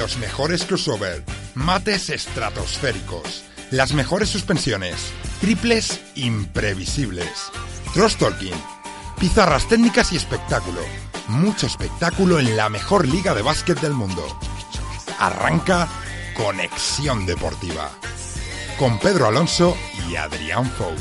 los mejores crossover, mates estratosféricos, las mejores suspensiones, triples imprevisibles, cross talking, pizarras técnicas y espectáculo. Mucho espectáculo en la mejor liga de básquet del mundo. Arranca Conexión Deportiva con Pedro Alonso y Adrián Fou.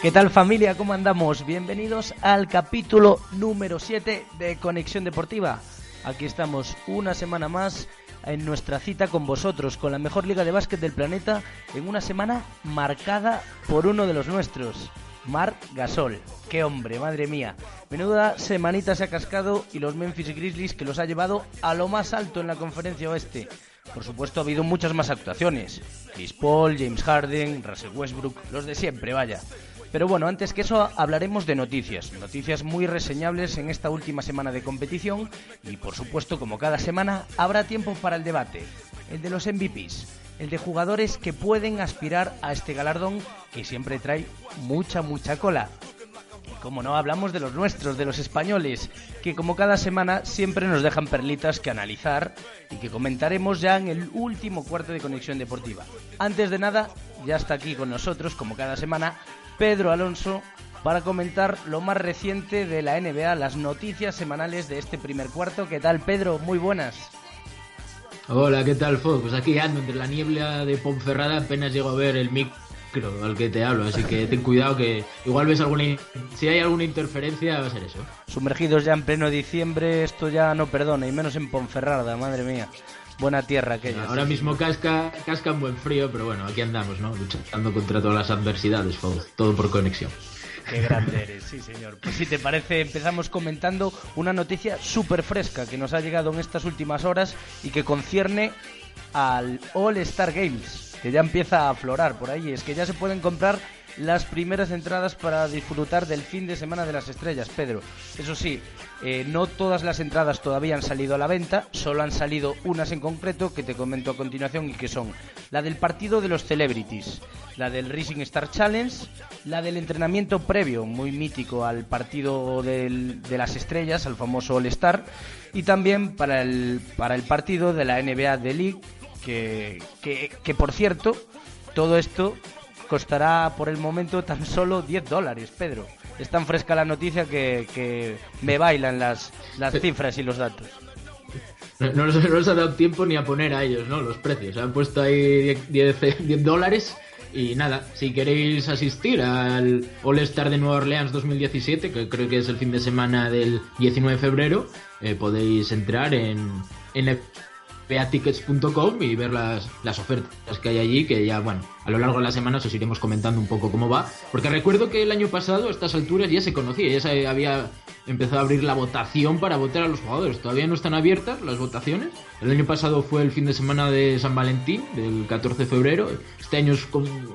¿Qué tal familia? ¿Cómo andamos? Bienvenidos al capítulo número 7 de Conexión Deportiva. Aquí estamos una semana más en nuestra cita con vosotros, con la mejor liga de básquet del planeta, en una semana marcada por uno de los nuestros, Marc Gasol. ¡Qué hombre, madre mía! Menuda semanita se ha cascado y los Memphis Grizzlies que los ha llevado a lo más alto en la conferencia oeste. Por supuesto, ha habido muchas más actuaciones. Chris Paul, James Harden, Russell Westbrook, los de siempre, vaya. Pero bueno, antes que eso hablaremos de noticias, noticias muy reseñables en esta última semana de competición. Y por supuesto, como cada semana, habrá tiempo para el debate, el de los MVPs, el de jugadores que pueden aspirar a este galardón que siempre trae mucha, mucha cola. Como no, hablamos de los nuestros, de los españoles, que como cada semana siempre nos dejan perlitas que analizar y que comentaremos ya en el último cuarto de Conexión Deportiva. Antes de nada, ya está aquí con nosotros, como cada semana, Pedro Alonso para comentar lo más reciente de la NBA, las noticias semanales de este primer cuarto. ¿Qué tal, Pedro? Muy buenas. Hola, ¿qué tal, Fo? Pues aquí ando entre la niebla de Ponferrada, apenas llego a ver el mic al que te hablo, así que ten cuidado que igual ves alguna si hay alguna interferencia va a ser eso. Sumergidos ya en pleno diciembre, esto ya no perdona, y menos en Ponferrada, madre mía. Buena tierra aquella. Ahora mismo casca, casca en buen frío, pero bueno, aquí andamos, ¿no? Luchando contra todas las adversidades, todo por conexión. Qué grande eres, sí señor. Pues si te parece, empezamos comentando una noticia súper fresca que nos ha llegado en estas últimas horas y que concierne al All Star Games que ya empieza a aflorar por ahí. Es que ya se pueden comprar las primeras entradas para disfrutar del fin de semana de las estrellas, Pedro. Eso sí, eh, no todas las entradas todavía han salido a la venta, solo han salido unas en concreto que te comento a continuación y que son la del partido de los celebrities, la del Rising Star Challenge, la del entrenamiento previo, muy mítico al partido de las estrellas, al famoso All Star, y también para el, para el partido de la NBA de League que, que, por cierto, todo esto costará por el momento tan solo 10 dólares, Pedro. Es tan fresca la noticia que, que me bailan las, las cifras y los datos. No, les, ha dado tiempo ni a poner a ellos, ¿no? Los precios. Han puesto ahí 10, dólares y nada, si queréis asistir al All Star de Nueva Orleans 2017, que creo que es el fin de semana del 19 de febrero, eh, podéis entrar en, en peatickets.com y ver las, las ofertas que hay allí, que ya, bueno, a lo largo de la semana os iremos comentando un poco cómo va. Porque recuerdo que el año pasado, a estas alturas, ya se conocía, ya se había empezado a abrir la votación para votar a los jugadores. Todavía no están abiertas las votaciones. El año pasado fue el fin de semana de San Valentín, del 14 de febrero. Este año es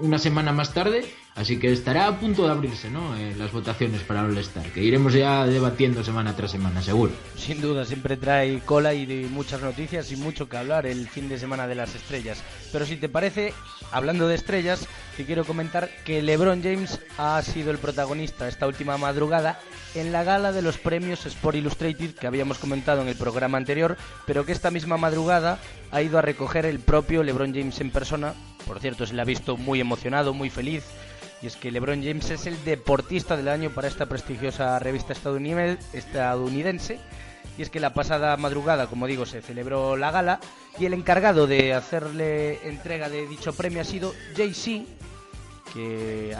una semana más tarde Así que estará a punto de abrirse, ¿no? Eh, las votaciones para All Star, que iremos ya debatiendo semana tras semana, seguro. Sin duda, siempre trae cola y muchas noticias y mucho que hablar el fin de semana de las estrellas. Pero si te parece, hablando de estrellas, te quiero comentar que LeBron James ha sido el protagonista esta última madrugada en la gala de los premios Sport Illustrated que habíamos comentado en el programa anterior, pero que esta misma madrugada ha ido a recoger el propio LeBron James en persona. Por cierto, se le ha visto muy emocionado, muy feliz y es que LeBron James es el deportista del año para esta prestigiosa revista estadounidense. Y es que la pasada madrugada, como digo, se celebró la gala y el encargado de hacerle entrega de dicho premio ha sido Jay-Z, que,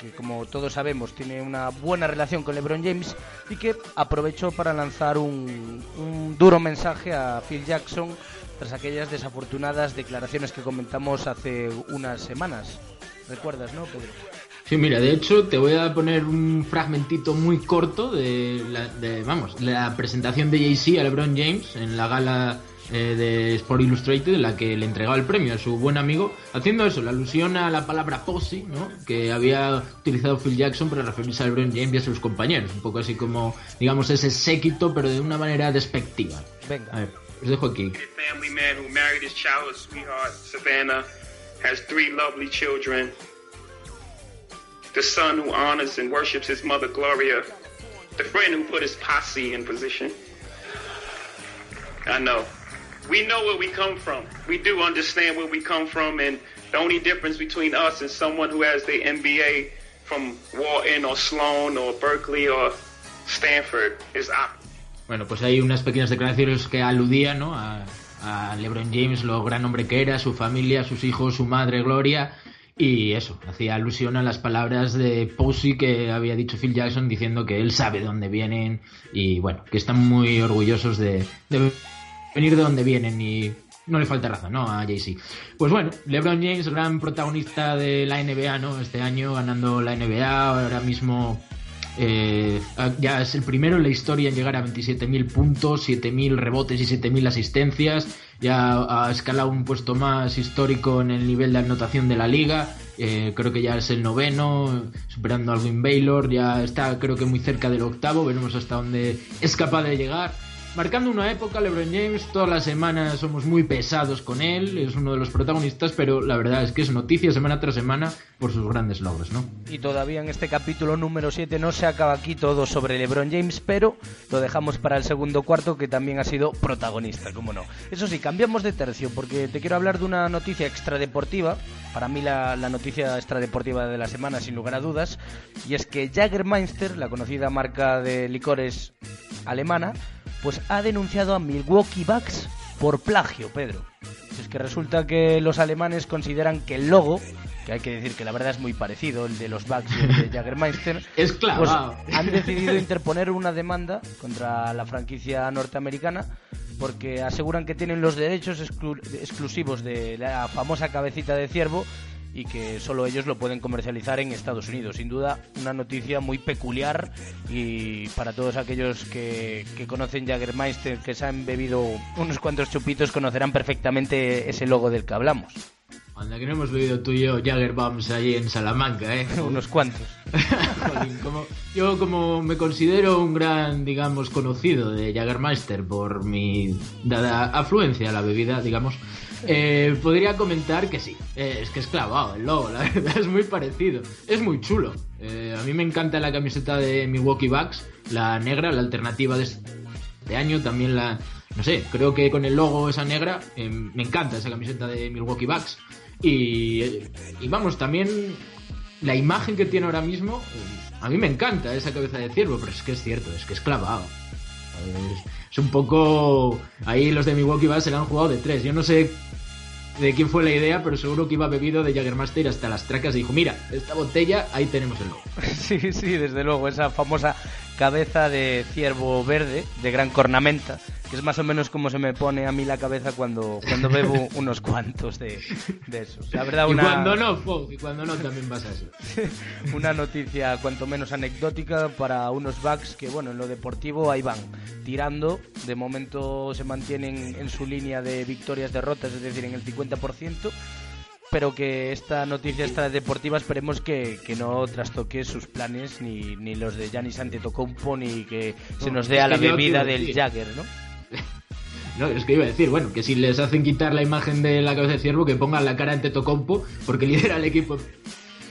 que como todos sabemos tiene una buena relación con LeBron James y que aprovechó para lanzar un duro mensaje a Phil Jackson tras aquellas desafortunadas declaraciones que comentamos hace unas semanas. ¿Recuerdas, no, Pedro? Sí, mira, de hecho te voy a poner un fragmentito muy corto de la, de, vamos, la presentación de Jay-Z a LeBron James en la gala eh, de Sport Illustrated en la que le entregaba el premio a su buen amigo, haciendo eso, la alusión a la palabra posse, ¿no? que había utilizado Phil Jackson para referirse a LeBron James y a sus compañeros, un poco así como, digamos, ese séquito, pero de una manera despectiva. Venga. A ver, os dejo aquí. Has three lovely children. The son who honors and worships his mother Gloria, the friend who put his posse in position. I know. We know where we come from. We do understand where we come from, and the only difference between us and someone who has their MBA from Wharton or Sloan or Berkeley or Stanford is up. Bueno, pues hay unas pequeñas declaraciones que aludían ¿no? a, a LeBron James, lo gran hombre que era, su familia, sus hijos, su madre Gloria. Y eso, hacía alusión a las palabras de Posey que había dicho Phil Jackson diciendo que él sabe de dónde vienen y bueno, que están muy orgullosos de, venir de donde vienen y no le falta razón, ¿no? A Jay-Z. Pues bueno, LeBron James, gran protagonista de la NBA, ¿no? Este año ganando la NBA, ahora mismo eh, ya es el primero en la historia en llegar a 27.000 puntos, 7.000 rebotes y 7.000 asistencias. Ya ha escalado un puesto más histórico en el nivel de anotación de la liga. Eh, creo que ya es el noveno, superando a Alvin Baylor. Ya está, creo que muy cerca del octavo. Veremos hasta dónde es capaz de llegar marcando una época, LeBron James, todas las semanas somos muy pesados con él, es uno de los protagonistas, pero la verdad es que es noticia semana tras semana por sus grandes logros, ¿no? Y todavía en este capítulo número 7 no se acaba aquí todo sobre LeBron James, pero lo dejamos para el segundo cuarto que también ha sido protagonista, como no. Eso sí, cambiamos de tercio porque te quiero hablar de una noticia extradeportiva, para mí la, la noticia extradeportiva de la semana sin lugar a dudas, y es que Jagermeister, la conocida marca de licores alemana, pues ha denunciado a Milwaukee Bucks por plagio, Pedro. Es que resulta que los alemanes consideran que el logo, que hay que decir que la verdad es muy parecido, el de los Bucks y el de Jagermeister, es claro. Pues han decidido interponer una demanda contra la franquicia norteamericana porque aseguran que tienen los derechos exclu exclusivos de la famosa cabecita de ciervo y que solo ellos lo pueden comercializar en Estados Unidos. Sin duda, una noticia muy peculiar y para todos aquellos que, que conocen Jagermeister, que se han bebido unos cuantos chupitos, conocerán perfectamente ese logo del que hablamos. Anda, que no hemos bebido tú y yo Jagger Bombs allí en Salamanca, ¿eh? Unos cuantos. Jolín, como, yo como me considero un gran, digamos, conocido de Jagermeister por mi dada afluencia a la bebida, digamos, eh, podría comentar que sí, eh, es que es clavado el logo, la verdad es muy parecido, es muy chulo. Eh, a mí me encanta la camiseta de Milwaukee Bucks, la negra, la alternativa de este año, también la, no sé, creo que con el logo esa negra, eh, me encanta esa camiseta de Milwaukee Bucks. Y, y vamos, también la imagen que tiene ahora mismo, a mí me encanta esa cabeza de ciervo, pero es que es cierto, es que es clavado. Es, es un poco. Ahí los de Milwaukee Bucks se la han jugado de tres. Yo no sé de quién fue la idea, pero seguro que iba bebido de Jaggermaster hasta las tracas y dijo: Mira, esta botella, ahí tenemos el logo. Sí, sí, desde luego, esa famosa cabeza de ciervo verde, de gran cornamenta, que es más o menos como se me pone a mí la cabeza cuando, cuando bebo unos cuantos de, de esos. La verdad, una... Y cuando no, Fog, y cuando no también pasa eso. una noticia cuanto menos anecdótica para unos Bucks que, bueno, en lo deportivo ahí van, tirando. De momento se mantienen en su línea de victorias-derrotas, es decir, en el 50% pero que esta noticia esta deportiva esperemos que, que, no trastoque sus planes ni, ni los de Giannis Antetokounmpo ni que se nos dé a la bebida del Jagger, ¿no? No, es que iba a decir, bueno, que si les hacen quitar la imagen de la cabeza de ciervo, que pongan la cara ante Tocompo, porque lidera el equipo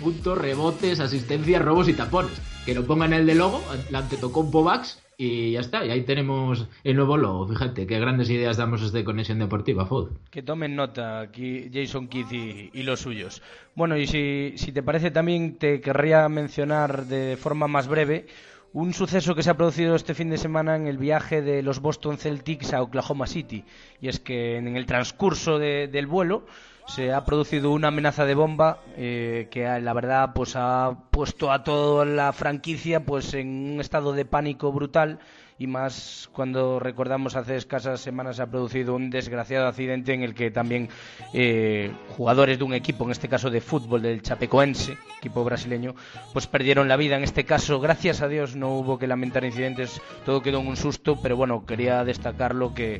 puntos, rebotes, asistencias, robos y tapones. Que lo pongan el de logo, la ante Tocompo Bucks, y ya está, y ahí tenemos el nuevo logo. Fíjate qué grandes ideas damos desde Conexión Deportiva, Fod. Que tomen nota aquí Jason Keith y, y los suyos. Bueno, y si, si te parece también te querría mencionar de forma más breve un suceso que se ha producido este fin de semana en el viaje de los Boston Celtics a Oklahoma City. Y es que en el transcurso de, del vuelo se ha producido una amenaza de bomba eh, que la verdad pues ha puesto a toda la franquicia pues en un estado de pánico brutal y más cuando recordamos hace escasas semanas se ha producido un desgraciado accidente en el que también eh, jugadores de un equipo, en este caso de fútbol del Chapecoense, equipo brasileño, pues perdieron la vida. En este caso, gracias a Dios, no hubo que lamentar incidentes, todo quedó en un susto, pero bueno, quería destacarlo que,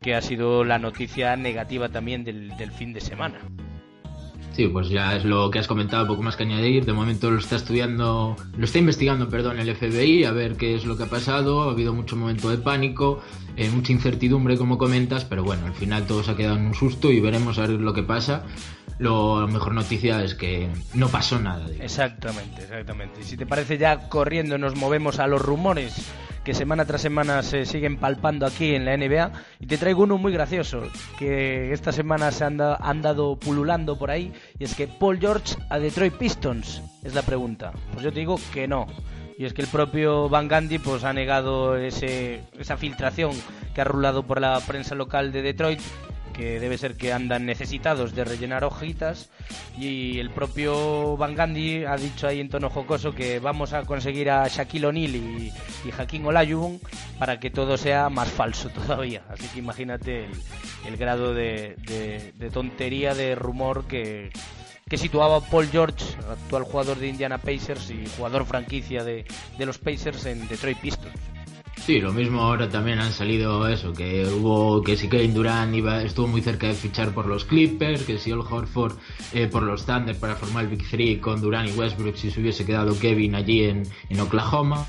que ha sido la noticia negativa también del fin de semana. Sí, pues ya es lo que has comentado, poco más que añadir. De momento lo está estudiando, lo está investigando, perdón, el FBI, a ver qué es lo que ha pasado. Ha habido mucho momento de pánico, eh, mucha incertidumbre, como comentas, pero bueno, al final todo se ha quedado en un susto y veremos a ver lo que pasa. Lo, mejor noticia es que no pasó nada. Exactamente, exactamente. Y si te parece ya corriendo nos movemos a los rumores que semana tras semana se siguen palpando aquí en la NBA. Y te traigo uno muy gracioso, que esta semana se han, han dado pululando por ahí, y es que Paul George a Detroit Pistons, es la pregunta. Pues yo te digo que no. Y es que el propio Van Gandhi pues, ha negado ese, esa filtración que ha rulado por la prensa local de Detroit que debe ser que andan necesitados de rellenar hojitas y el propio Van Gandhi ha dicho ahí en tono jocoso que vamos a conseguir a Shaquille O'Neal y, y Hakim Olajuwon para que todo sea más falso todavía. Así que imagínate el, grado de, de, tontería, de rumor que, que situaba Paul George, actual jugador de Indiana Pacers y jugador franquicia de, de los Pacers en Detroit Pistons. Sí, lo mismo ahora también han salido eso, que hubo que si Kevin Durant iba, estuvo muy cerca de fichar por los Clippers, que si Ol Horford eh, por los Thunder para formar el Big Three con Durant y Westbrook si se hubiese quedado Kevin allí en, en Oklahoma.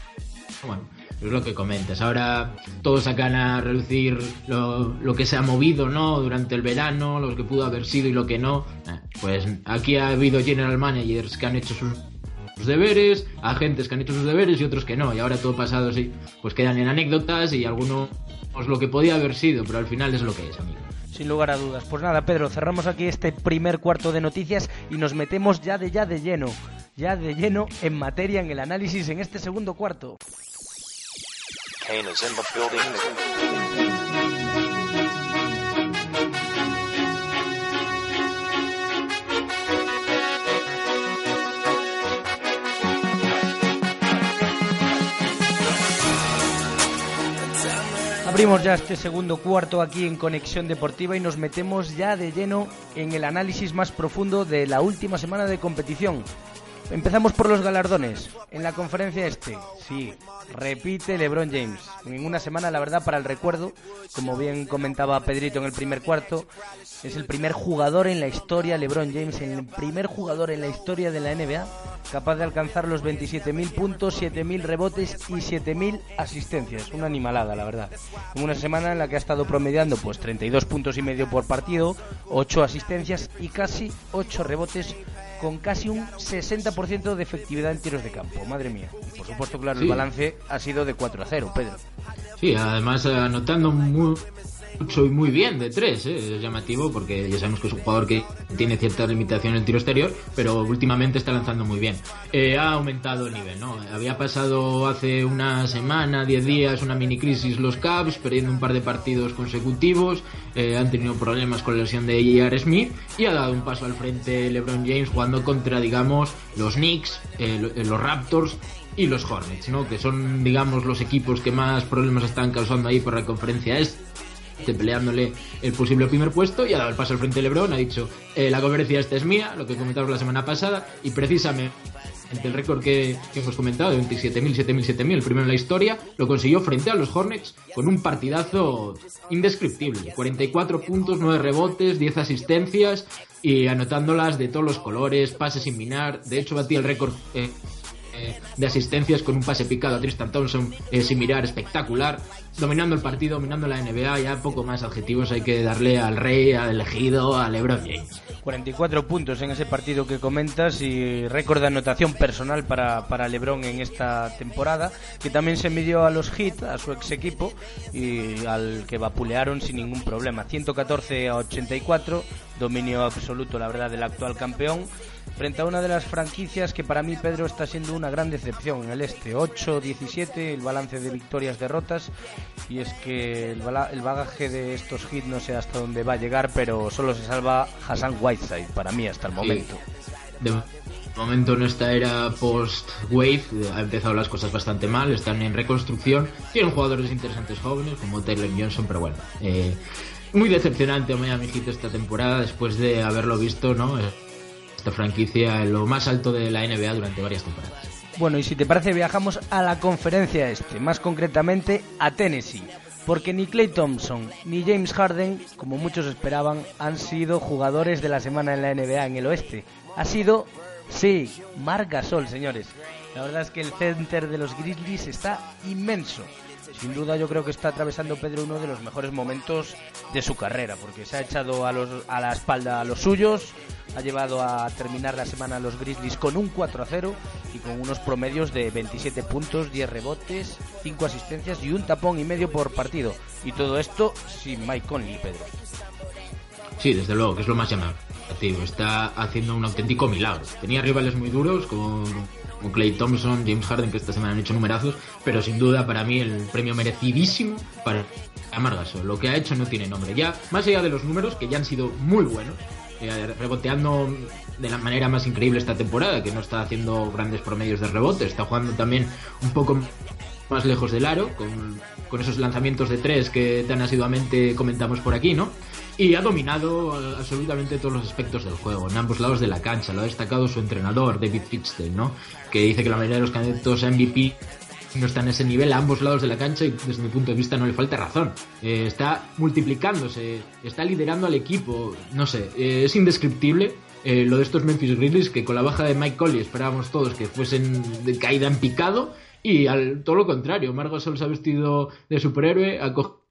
Bueno, es lo que comentas. Ahora todos sacan a reducir lo, lo, que se ha movido, ¿no? Durante el verano, lo que pudo haber sido y lo que no. Eh, pues aquí ha habido general managers que han hecho sus sus deberes, agentes que han hecho sus deberes y otros que no. Y ahora todo pasado sí, pues quedan en anécdotas y alguno pues lo que podía haber sido, pero al final es lo que es, amigo. Sin lugar a dudas. Pues nada, Pedro, cerramos aquí este primer cuarto de noticias y nos metemos ya de ya de lleno, ya de lleno en materia en el análisis en este segundo cuarto. Abrimos ya este segundo cuarto aquí en Conexión Deportiva y nos metemos ya de lleno en el análisis más profundo de la última semana de competición. Empezamos por los galardones. En la conferencia este, sí, repite LeBron James. En una semana, la verdad, para el recuerdo, como bien comentaba Pedrito en el primer cuarto, es el primer jugador en la historia, LeBron James, el primer jugador en la historia de la NBA capaz de alcanzar los 27.000 puntos, 7.000 rebotes y 7.000 asistencias. Una animalada, la verdad. En una semana en la que ha estado promediando pues 32 puntos y medio por partido, 8 asistencias y casi 8 rebotes con casi un 60% de efectividad en tiros de campo. Madre mía. por supuesto, claro, el balance ha sido de 4 a 0, Pedro. Sí, además anotando muy, mucho y muy bien de tres, ¿eh? es llamativo porque ya sabemos que es un jugador que tiene cierta limitación en el tiro exterior, pero últimamente está lanzando muy bien. Eh, ha aumentado el nivel, ¿no? Había pasado hace una semana, diez días, una mini crisis los Cavs, perdiendo un par de partidos consecutivos, eh, han tenido problemas con la lesión de J.R. Smith y ha dado un paso al frente LeBron James jugando contra, digamos, los Knicks, los Raptors y los Hornets, ¿no? Que son, digamos, los equipos que más problemas están causando ahí por la conferencia este peleándole el posible primer puesto y ha dado el paso al frente de Lebron, ha dicho eh, la conferencia esta es mía, lo que comentamos la semana pasada y precisamente el récord que, hemos comentado de 27.000, 7.000, 7.000, el primero en la historia, lo consiguió frente a los Hornets con un partidazo indescriptible. 44 puntos, 9 rebotes, 10 asistencias y anotándolas de todos los colores, pases sin minar. De hecho, batía el récord eh, de asistencias con un pase picado a Tristan Thompson eh, sin mirar espectacular, dominando el partido, dominando la NBA, ya poco más adjetivos hay que darle al rey, al elegido, a LeBron James. 44 puntos en ese partido que comentas y récord de anotación personal para, para LeBron en esta temporada, que también se midió a los Heat, a su ex equipo, y al que vapulearon sin ningún problema. 114 a 84, dominio absoluto, la verdad, del actual campeón frente a una de las franquicias que para mí Pedro está siendo una gran decepción. En el este 8-17 el balance de victorias derrotas. Y es que el, bagaje de estos hits no sé hasta dónde va a llegar pero solo se salva Hassan Whiteside para mí hasta el momento. De momento en esta era post wave ha empezado las cosas bastante mal están en reconstrucción. Tienen jugadores interesantes jóvenes como Taylor Johnson pero bueno eh, muy decepcionante Miami Heat esta temporada después de haberlo visto no franquicia en lo más alto de la NBA durante varias temporadas. Bueno, y si te parece, viajamos a la conferencia este, más concretamente a Tennessee. Porque ni Clay Thompson ni James Harden, como muchos esperaban, han sido jugadores de la semana en la NBA en el oeste. Ha sido, sí, Marc Gasol, señores. La verdad es que el center de los Grizzlies está inmenso. Sin duda yo creo que está atravesando Pedro uno de los mejores momentos de su carrera, porque se ha echado a, los, a la espalda a los suyos, ha llevado a terminar la semana a los Grizzlies con un 4 a 0 y con unos promedios de 27 puntos, 10 rebotes, 5 asistencias y un tapón y medio por partido. Y todo esto sin Mike Conley, Pedro. Sí, desde luego, que es lo más llamativo. Está haciendo un auténtico milagro. Tenía rivales muy duros con Clay Thompson, James Harden, que esta semana han hecho numerazos, pero sin duda para mí el premio merecidísimo para Amargaso. Lo que ha hecho no tiene nombre. Ya, más allá de los números, que ya han sido muy buenos, eh, reboteando de la manera más increíble esta temporada, que no está haciendo grandes promedios de rebote, está jugando también un poco más lejos del aro, con, con esos lanzamientos de tres que tan asiduamente comentamos por aquí, ¿no? Y ha dominado absolutamente todos los aspectos del juego, en ambos lados de la cancha. Lo ha destacado su entrenador, David Fitzgerald, ¿no? Que dice que la mayoría de los candidatos a MVP no están en ese nivel a ambos lados de la cancha y desde mi punto de vista no le falta razón. Eh, está multiplicándose, está liderando al equipo, no sé, eh, es indescriptible. Eh, lo de estos Memphis Grizzlies que con la baja de Mike Colley esperábamos todos que fuesen de caída en picado y al todo lo contrario, Margo Sol se ha vestido de superhéroe, ha cogido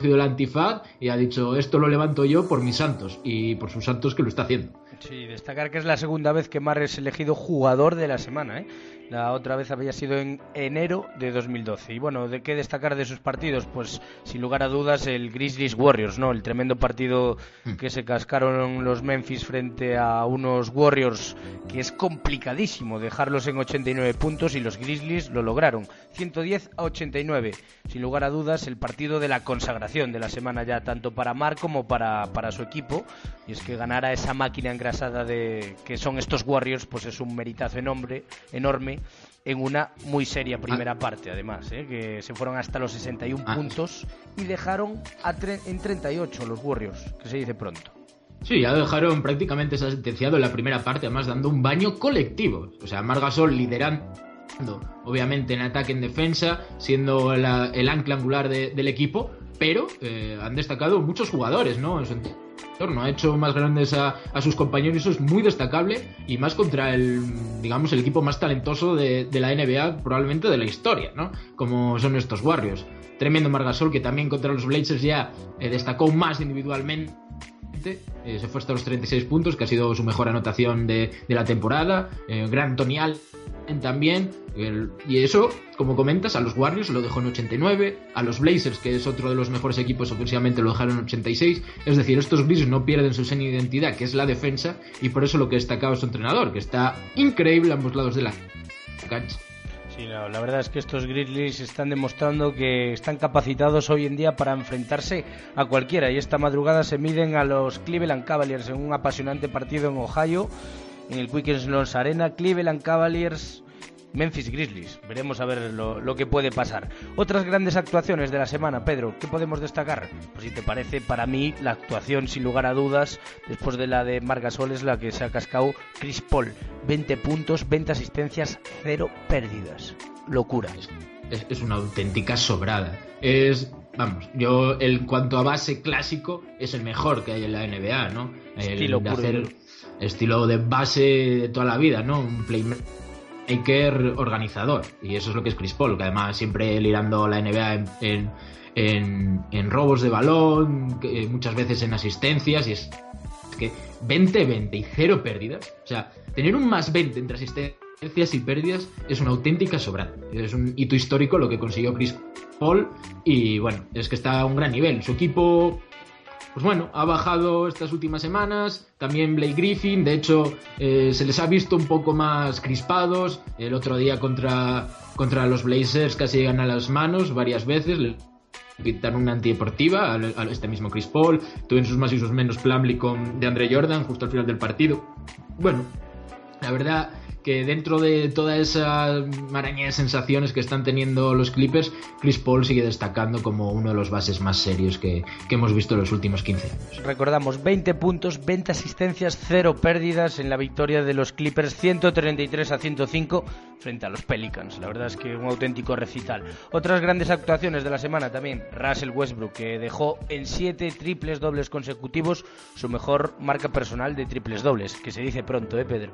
el antifaz y ha dicho esto lo levanto yo por mis santos y por sus santos que lo está haciendo. Sí, destacar que es la segunda vez que Mar es elegido jugador de la semana, ¿eh? La otra vez había sido en enero de 2012. Y bueno, ¿de qué destacar de sus partidos? Pues sin lugar a dudas el Grizzlies Warriors, ¿no? El tremendo partido hmm. que se cascaron los Memphis frente a unos Warriors que es complicadísimo dejarlos en 89 puntos y los Grizzlies lo lograron. 110 a 89. Sin lugar a dudas el partido de la consagración de la semana ya, tanto para Mar como para, para su equipo. Y es que ganar a esa máquina engrasada de que son estos Warriors, pues es un meritazo enorme, enorme en una muy seria primera ah. parte, además, ¿eh? que se fueron hasta los 61 ah. puntos y dejaron a en 38 los Warriors, que se dice pronto. Sí, ya dejaron prácticamente sentenciado en la primera parte, además dando un baño colectivo. O sea, Margasol liderando, obviamente en ataque, en defensa, siendo el ancla angular del equipo, pero eh, han destacado muchos jugadores, ¿no? no ha hecho más grandes a, sus compañeros eso es muy destacable y más contra el, digamos, el equipo más talentoso de, la NBA probablemente de la historia, ¿no? Como son estos Warriors. Tremendo Margasol que también contra los Blazers ya eh, destacó más individualmente. Eh, se fue hasta los 36 puntos, que ha sido su mejor anotación de, la temporada. Gran Tonial también. y eso, como comentas, a los Warriors lo dejó en 89, a los Blazers, que es otro de los mejores equipos ofensivamente, lo dejaron en 86. Es decir, estos Grizzlies no pierden su sena identidad, que es la defensa, y por eso lo que destacaba su entrenador, que está increíble a ambos lados de la cancha. Sí, la verdad es que estos Grizzlies están demostrando que están capacitados hoy en día para enfrentarse a cualquiera. Y esta madrugada se miden a los Cleveland Cavaliers en un apasionante partido en Ohio en el Quicken Loans Arena, Cleveland Cavaliers, Memphis Grizzlies. Veremos a ver lo, que puede pasar. Otras grandes actuaciones de la semana, Pedro, ¿qué podemos destacar? Pues si te parece, para mí la actuación sin lugar a dudas, después de la de Margasol, es la que se ha cascado Chris Paul. 20 puntos, 20 asistencias, 0 pérdidas. Locura. Es, una auténtica sobrada. Es, vamos, yo en cuanto a base clásico, es el mejor que hay en la NBA, ¿no? Estilo el estilo de base de toda la vida, ¿no? Un playmaker organizador. Y eso es lo que es Chris Paul, que además siempre lirando la NBA en, robos de balón, muchas veces en asistencias, y es que 20-20 y cero pérdidas. O sea, tener un más 20 entre asistencias y pérdidas es una auténtica sobra. Es un hito histórico lo que consiguió Chris Paul y bueno, es que está a un gran nivel. Su equipo pues bueno, ha bajado estas últimas semanas, también Blake Griffin, de hecho eh, se les ha visto un poco más crispados, el otro día contra, contra los Blazers casi llegan a las manos varias veces, le una antideportiva a, este mismo Chris Paul, tuvo en sus más y sus menos Plumlee con de Andre Jordan justo al final del partido. Bueno, la verdad que dentro de toda esa maraña de sensaciones que están teniendo los Clippers, Chris Paul sigue destacando como uno de los bases más serios que, hemos visto en los últimos 15 años. Recordamos, 20 puntos, 20 asistencias, 0 pérdidas en la victoria de los Clippers, 133 a 105 frente a los Pelicans. La verdad es que un auténtico recital. Otras grandes actuaciones de la semana también, Russell Westbrook, que dejó en 7 triples dobles consecutivos su mejor marca personal de triples dobles, que se dice pronto, ¿eh, Pedro?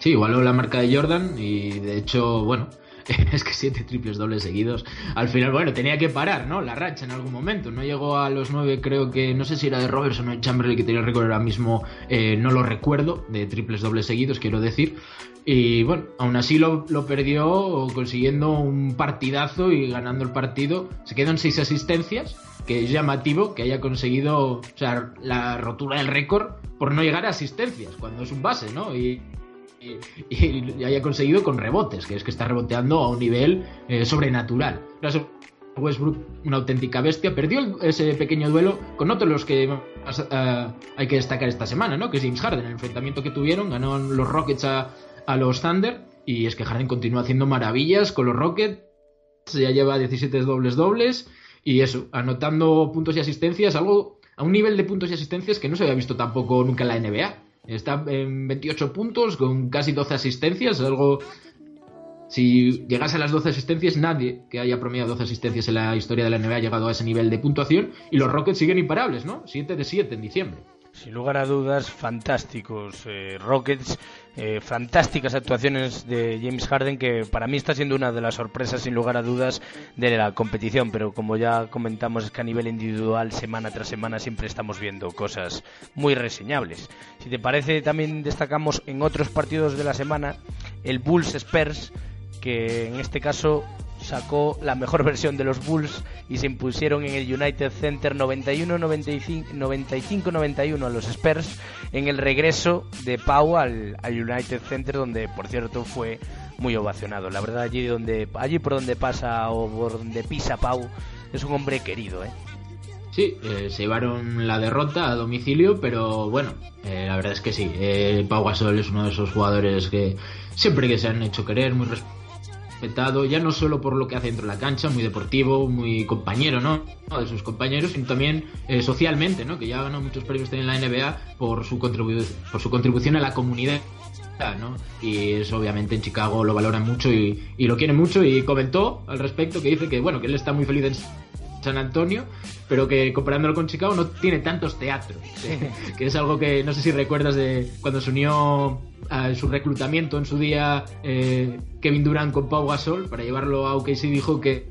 Sí, igualó la marca de Jordan y de hecho, bueno, es que siete triples dobles seguidos. Al final, bueno, tenía que parar, ¿no? La racha en algún momento. No llegó a los nueve, creo que, no sé si era de Robertson o de Chamberlain que tenía el récord ahora mismo, eh, no lo recuerdo, de triples dobles seguidos, quiero decir. Y bueno, aún así lo, lo, perdió consiguiendo un partidazo y ganando el partido. Se quedó en seis asistencias, que es llamativo que haya conseguido, o sea, la rotura del récord por no llegar a asistencias, cuando es un base, ¿no? Y, y, haya conseguido con rebotes, que es que está reboteando a un nivel eh, sobrenatural. Westbrook, una auténtica bestia, perdió ese pequeño duelo con otro de los que uh, hay que destacar esta semana, ¿no? Que es James Harden, el enfrentamiento que tuvieron, ganó los Rockets a, a los Thunder y es que Harden continúa haciendo maravillas con los Rockets, ya lleva 17 dobles dobles y eso, anotando puntos y asistencias, algo a un nivel de puntos y asistencias que no se había visto tampoco nunca en la NBA. Está en 28 puntos con casi 12 asistencias, algo... Si llegase a las 12 asistencias, nadie que haya promediado 12 asistencias en la historia de la NBA ha llegado a ese nivel de puntuación y los Rockets siguen imparables, ¿no? 7 de 7 en diciembre. Sin lugar a dudas, fantásticos eh, Rockets, eh, fantásticas actuaciones de James Harden, que para mí está siendo una de las sorpresas, sin lugar a dudas, de la competición. Pero como ya comentamos, es que a nivel individual, semana tras semana, siempre estamos viendo cosas muy reseñables. Si te parece, también destacamos en otros partidos de la semana el Bulls Spurs, que en este caso sacó la mejor versión de los Bulls y se impusieron en el United Center 91-95-91 a los Spurs en el regreso de Pau al, United Center donde por cierto fue muy ovacionado. La verdad allí donde allí por donde pasa o por donde pisa Pau es un hombre querido, ¿eh? Sí, eh, se llevaron la derrota a domicilio, pero bueno, eh, la verdad es que sí. Eh, Pau Gasol es uno de esos jugadores que siempre que se han hecho querer, muy respetado, ya no solo por lo que hace dentro de la cancha, muy deportivo, muy compañero, ¿no? De sus compañeros, sino también eh, socialmente, ¿no? Que ya ganado muchos premios en la NBA por su, contribu por su contribución a la comunidad. ¿no? Y eso obviamente en Chicago lo valoran mucho y, y lo quieren mucho y comentó al respecto que dice que bueno que él está muy feliz en San Antonio, pero que comparándolo con Chicago no tiene tantos teatros, que es algo que no sé si recuerdas de cuando se unió a su reclutamiento en su día eh, Kevin Durant con Pau Gasol para llevarlo a OKC dijo que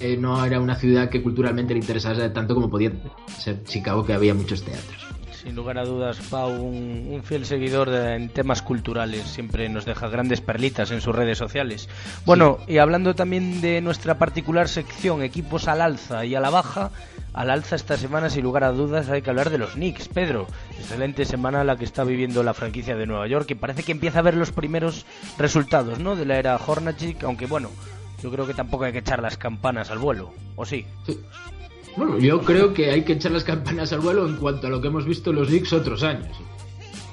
eh, no era una ciudad que culturalmente le interesase tanto como podía ser Chicago, que había muchos teatros. Sin lugar a dudas, Pau, un, fiel seguidor en temas culturales, siempre nos deja grandes perlitas en sus redes sociales. Bueno, y hablando también de nuestra particular sección, equipos al alza y a la baja, al alza esta semana, sin lugar a dudas, hay que hablar de los Knicks. Pedro, excelente semana la que está viviendo la franquicia de Nueva York, y parece que empieza a ver los primeros resultados, ¿no? De la era Hornacek, aunque bueno, yo creo que tampoco hay que echar las campanas al vuelo, ¿o sí? Bueno, yo creo que hay que echar las campanas al vuelo en cuanto a lo que hemos visto en los Knicks otros años.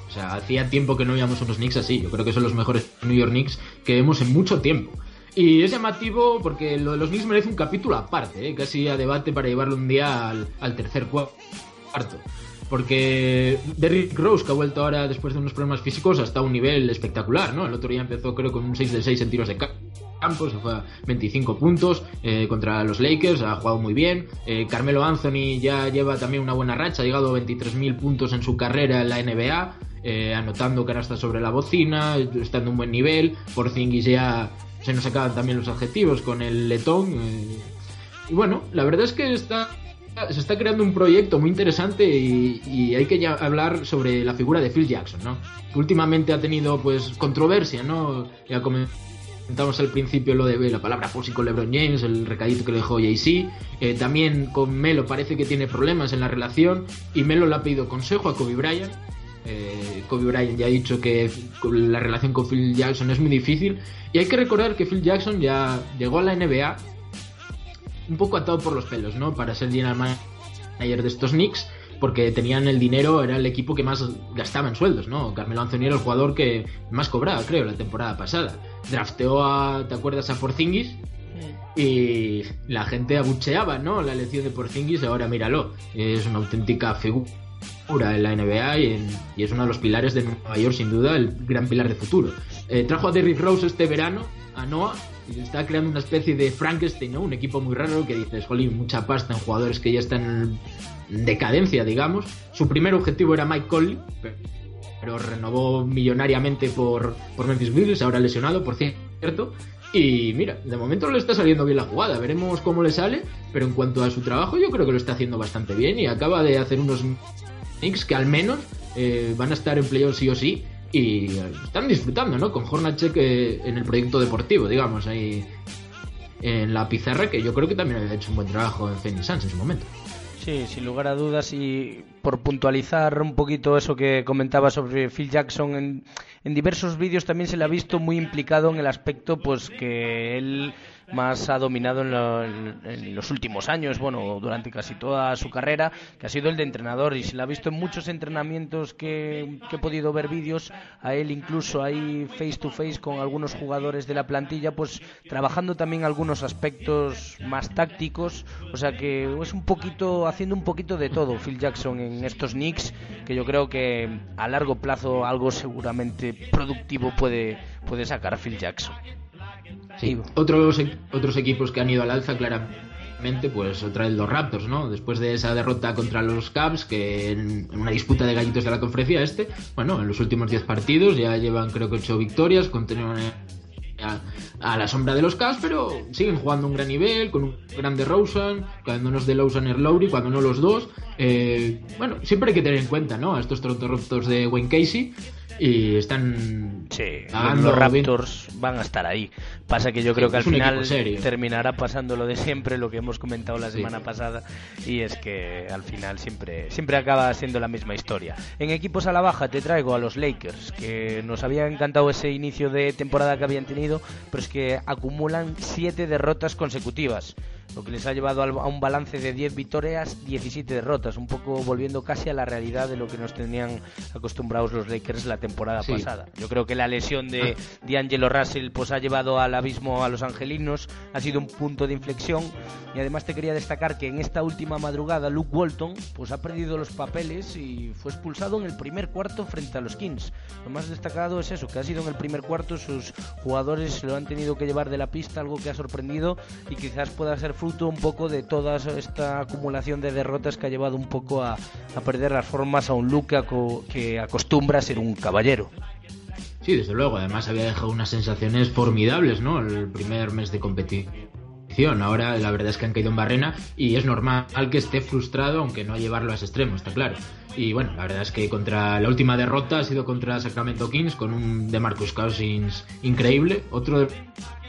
O sea, hacía tiempo que no veíamos unos Knicks así. Yo creo que son los mejores New York Knicks que vemos en mucho tiempo. Y es llamativo porque lo de los Knicks merece un capítulo aparte, ¿eh? casi a debate para llevarlo un día al, al tercer cuarto. Porque Derrick Rose, que ha vuelto ahora después de unos problemas físicos, hasta un nivel espectacular, ¿no? El otro día empezó creo con un 6 de 6 en tiros de campo Campos, fue a 25 puntos eh, contra los Lakers, ha jugado muy bien. Eh, Carmelo Anthony ya lleva también una buena racha, ha llegado a 23.000 puntos en su carrera en la NBA, eh, anotando canastas sobre la bocina, estando en un buen nivel. Por Zingis ya se nos acaban también los adjetivos con el letón. y bueno, la verdad es que está se está creando un proyecto muy interesante y, hay que hablar sobre la figura de Phil Jackson, ¿no? Que últimamente ha tenido pues controversia, ¿no? Ya Comentamos al principio lo de la palabra pussy con LeBron James, el recadito que le dejó Jay-Z. Eh, también con Melo parece que tiene problemas en la relación y Melo le ha pedido consejo a Kobe Bryant. Eh, Kobe Bryant ya ha dicho que la relación con Phil Jackson es muy difícil. Y hay que recordar que Phil Jackson ya llegó a la NBA un poco atado por los pelos, ¿no? Para ser general manager de estos Knicks porque tenían el dinero, era el equipo que más gastaba en sueldos, ¿no? Carmelo Anthony era el jugador que más cobraba, creo, la temporada pasada. Drafteó a, ¿te acuerdas? A Porzingis y la gente abucheaba, ¿no? La elección de Porzingis, ahora míralo, es una auténtica figura en la NBA y, es uno de los pilares de Nueva York, sin duda, el gran pilar de futuro. Eh, trajo a Derrick Rose este verano, a Noah, y está creando una especie de Frankenstein, ¿no? Un equipo muy raro que dices, jolín, mucha pasta en jugadores que ya están decadencia, digamos. Su primer objetivo era Mike Conley, pero renovó millonariamente por, por Memphis Grizzlies, ahora lesionado, por cierto. Y mira, de momento le está saliendo bien la jugada, veremos cómo le sale, pero en cuanto a su trabajo yo creo que lo está haciendo bastante bien y acaba de hacer unos Knicks que al menos eh, van a estar en playoffs sí o sí y están disfrutando, ¿no? Con Hornacek eh, en el proyecto deportivo, digamos, ahí en la pizarra, que yo creo que también ha hecho un buen trabajo en Phoenix Suns en su momento. Sí, sin lugar a dudas y por puntualizar un poquito eso que comentaba sobre Phil Jackson en, en diversos vídeos también se le ha visto muy implicado en el aspecto pues que él más ha dominado en, los últimos años, bueno, durante casi toda su carrera, que ha sido el de entrenador y se le ha visto en muchos entrenamientos que, he podido ver vídeos, a él incluso ahí face to face con algunos jugadores de la plantilla, pues trabajando también algunos aspectos más tácticos, o sea que es un poquito, haciendo un poquito de todo Phil Jackson en estos Knicks, que yo creo que a largo plazo algo seguramente productivo puede, puede sacar Phil Jackson. Sí, otros, otros equipos que han ido al alza claramente, pues otra vez los Raptors, ¿no? Después de esa derrota contra los Cavs, que en, una disputa de gallitos de la conferencia este, bueno, en los últimos 10 partidos ya llevan creo que 8 victorias, continúan a, la sombra de los Cavs, pero siguen jugando un gran nivel, con un gran de Rosen, cuando de Lawson es Lowry, cuando no los dos. Eh, bueno, siempre hay que tener en cuenta, ¿no? A estos Toronto de Wayne Casey y están sí, los Raptors van a estar ahí. Pasa que yo creo que al final terminará pasando lo de siempre lo que hemos comentado la semana pasada y es que al final siempre siempre acaba siendo la misma historia. En equipos a la baja te traigo a los Lakers que nos había encantado ese inicio de temporada que habían tenido pero es que acumulan siete derrotas consecutivas lo que les ha llevado a un balance de 10 victorias, 17 derrotas, un poco volviendo casi a la realidad de lo que nos tenían acostumbrados los Lakers la temporada pasada. Yo creo que la lesión de. D'Angelo Russell pues ha llevado al abismo a los angelinos, ha sido un punto de inflexión y además te quería destacar que en esta última madrugada Luke Walton pues ha perdido los papeles y fue expulsado en el primer cuarto frente a los Kings. Lo más destacado es eso, que ha sido en el primer cuarto sus jugadores lo han tenido que llevar de la pista, algo que ha sorprendido y quizás pueda ser fruto un poco de toda esta acumulación de derrotas que ha llevado un poco a, perder las formas a un Luke que acostumbra a ser un caballero. Sí, desde luego. Además había dejado unas sensaciones formidables, ¿no? El primer mes de competición. Ahora la verdad es que han caído en barrena y es normal que esté frustrado, aunque no llevarlo a ese extremo, está claro. Y bueno, la verdad es que contra la última derrota ha sido contra Sacramento Kings con un de Marcus Cousins increíble, otro de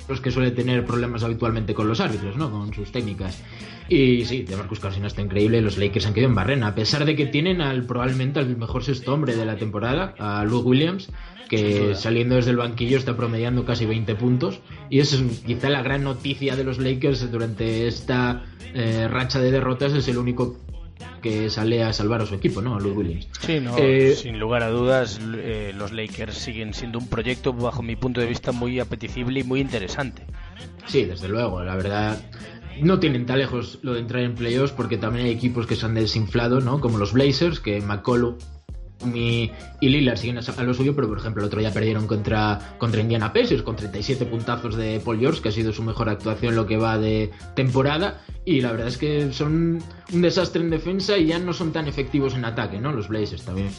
los que suele tener problemas habitualmente con los árbitros, ¿no? Con sus técnicas. Y sí, de Marcus Cousins está increíble, los Lakers han quedado en barrena, a pesar de que tienen al probablemente al mejor sexto hombre de la temporada, a Luke Williams, que saliendo desde el banquillo está promediando casi 20 puntos. Y eso es quizá la gran noticia de los Lakers durante esta eh, racha de derrotas, es el único que sale a salvar a su equipo, ¿no? A Luke Williams. Sí, no, eh, sin lugar a dudas, eh, los Lakers siguen siendo un proyecto, bajo mi punto de vista, muy apetecible y muy interesante. Sí, desde luego, la verdad. No tienen tan lejos lo de entrar en playoffs porque también hay equipos que se han desinflado, ¿no? Como los Blazers, que McCollum y, y Lillard siguen a lo suyo, pero por ejemplo el otro día perdieron contra, contra Indiana Pacers con 37 puntazos de Paul George, que ha sido su mejor actuación lo que va de temporada, y la verdad es que son un desastre en defensa y ya no son tan efectivos en ataque, ¿no? Los Blazers también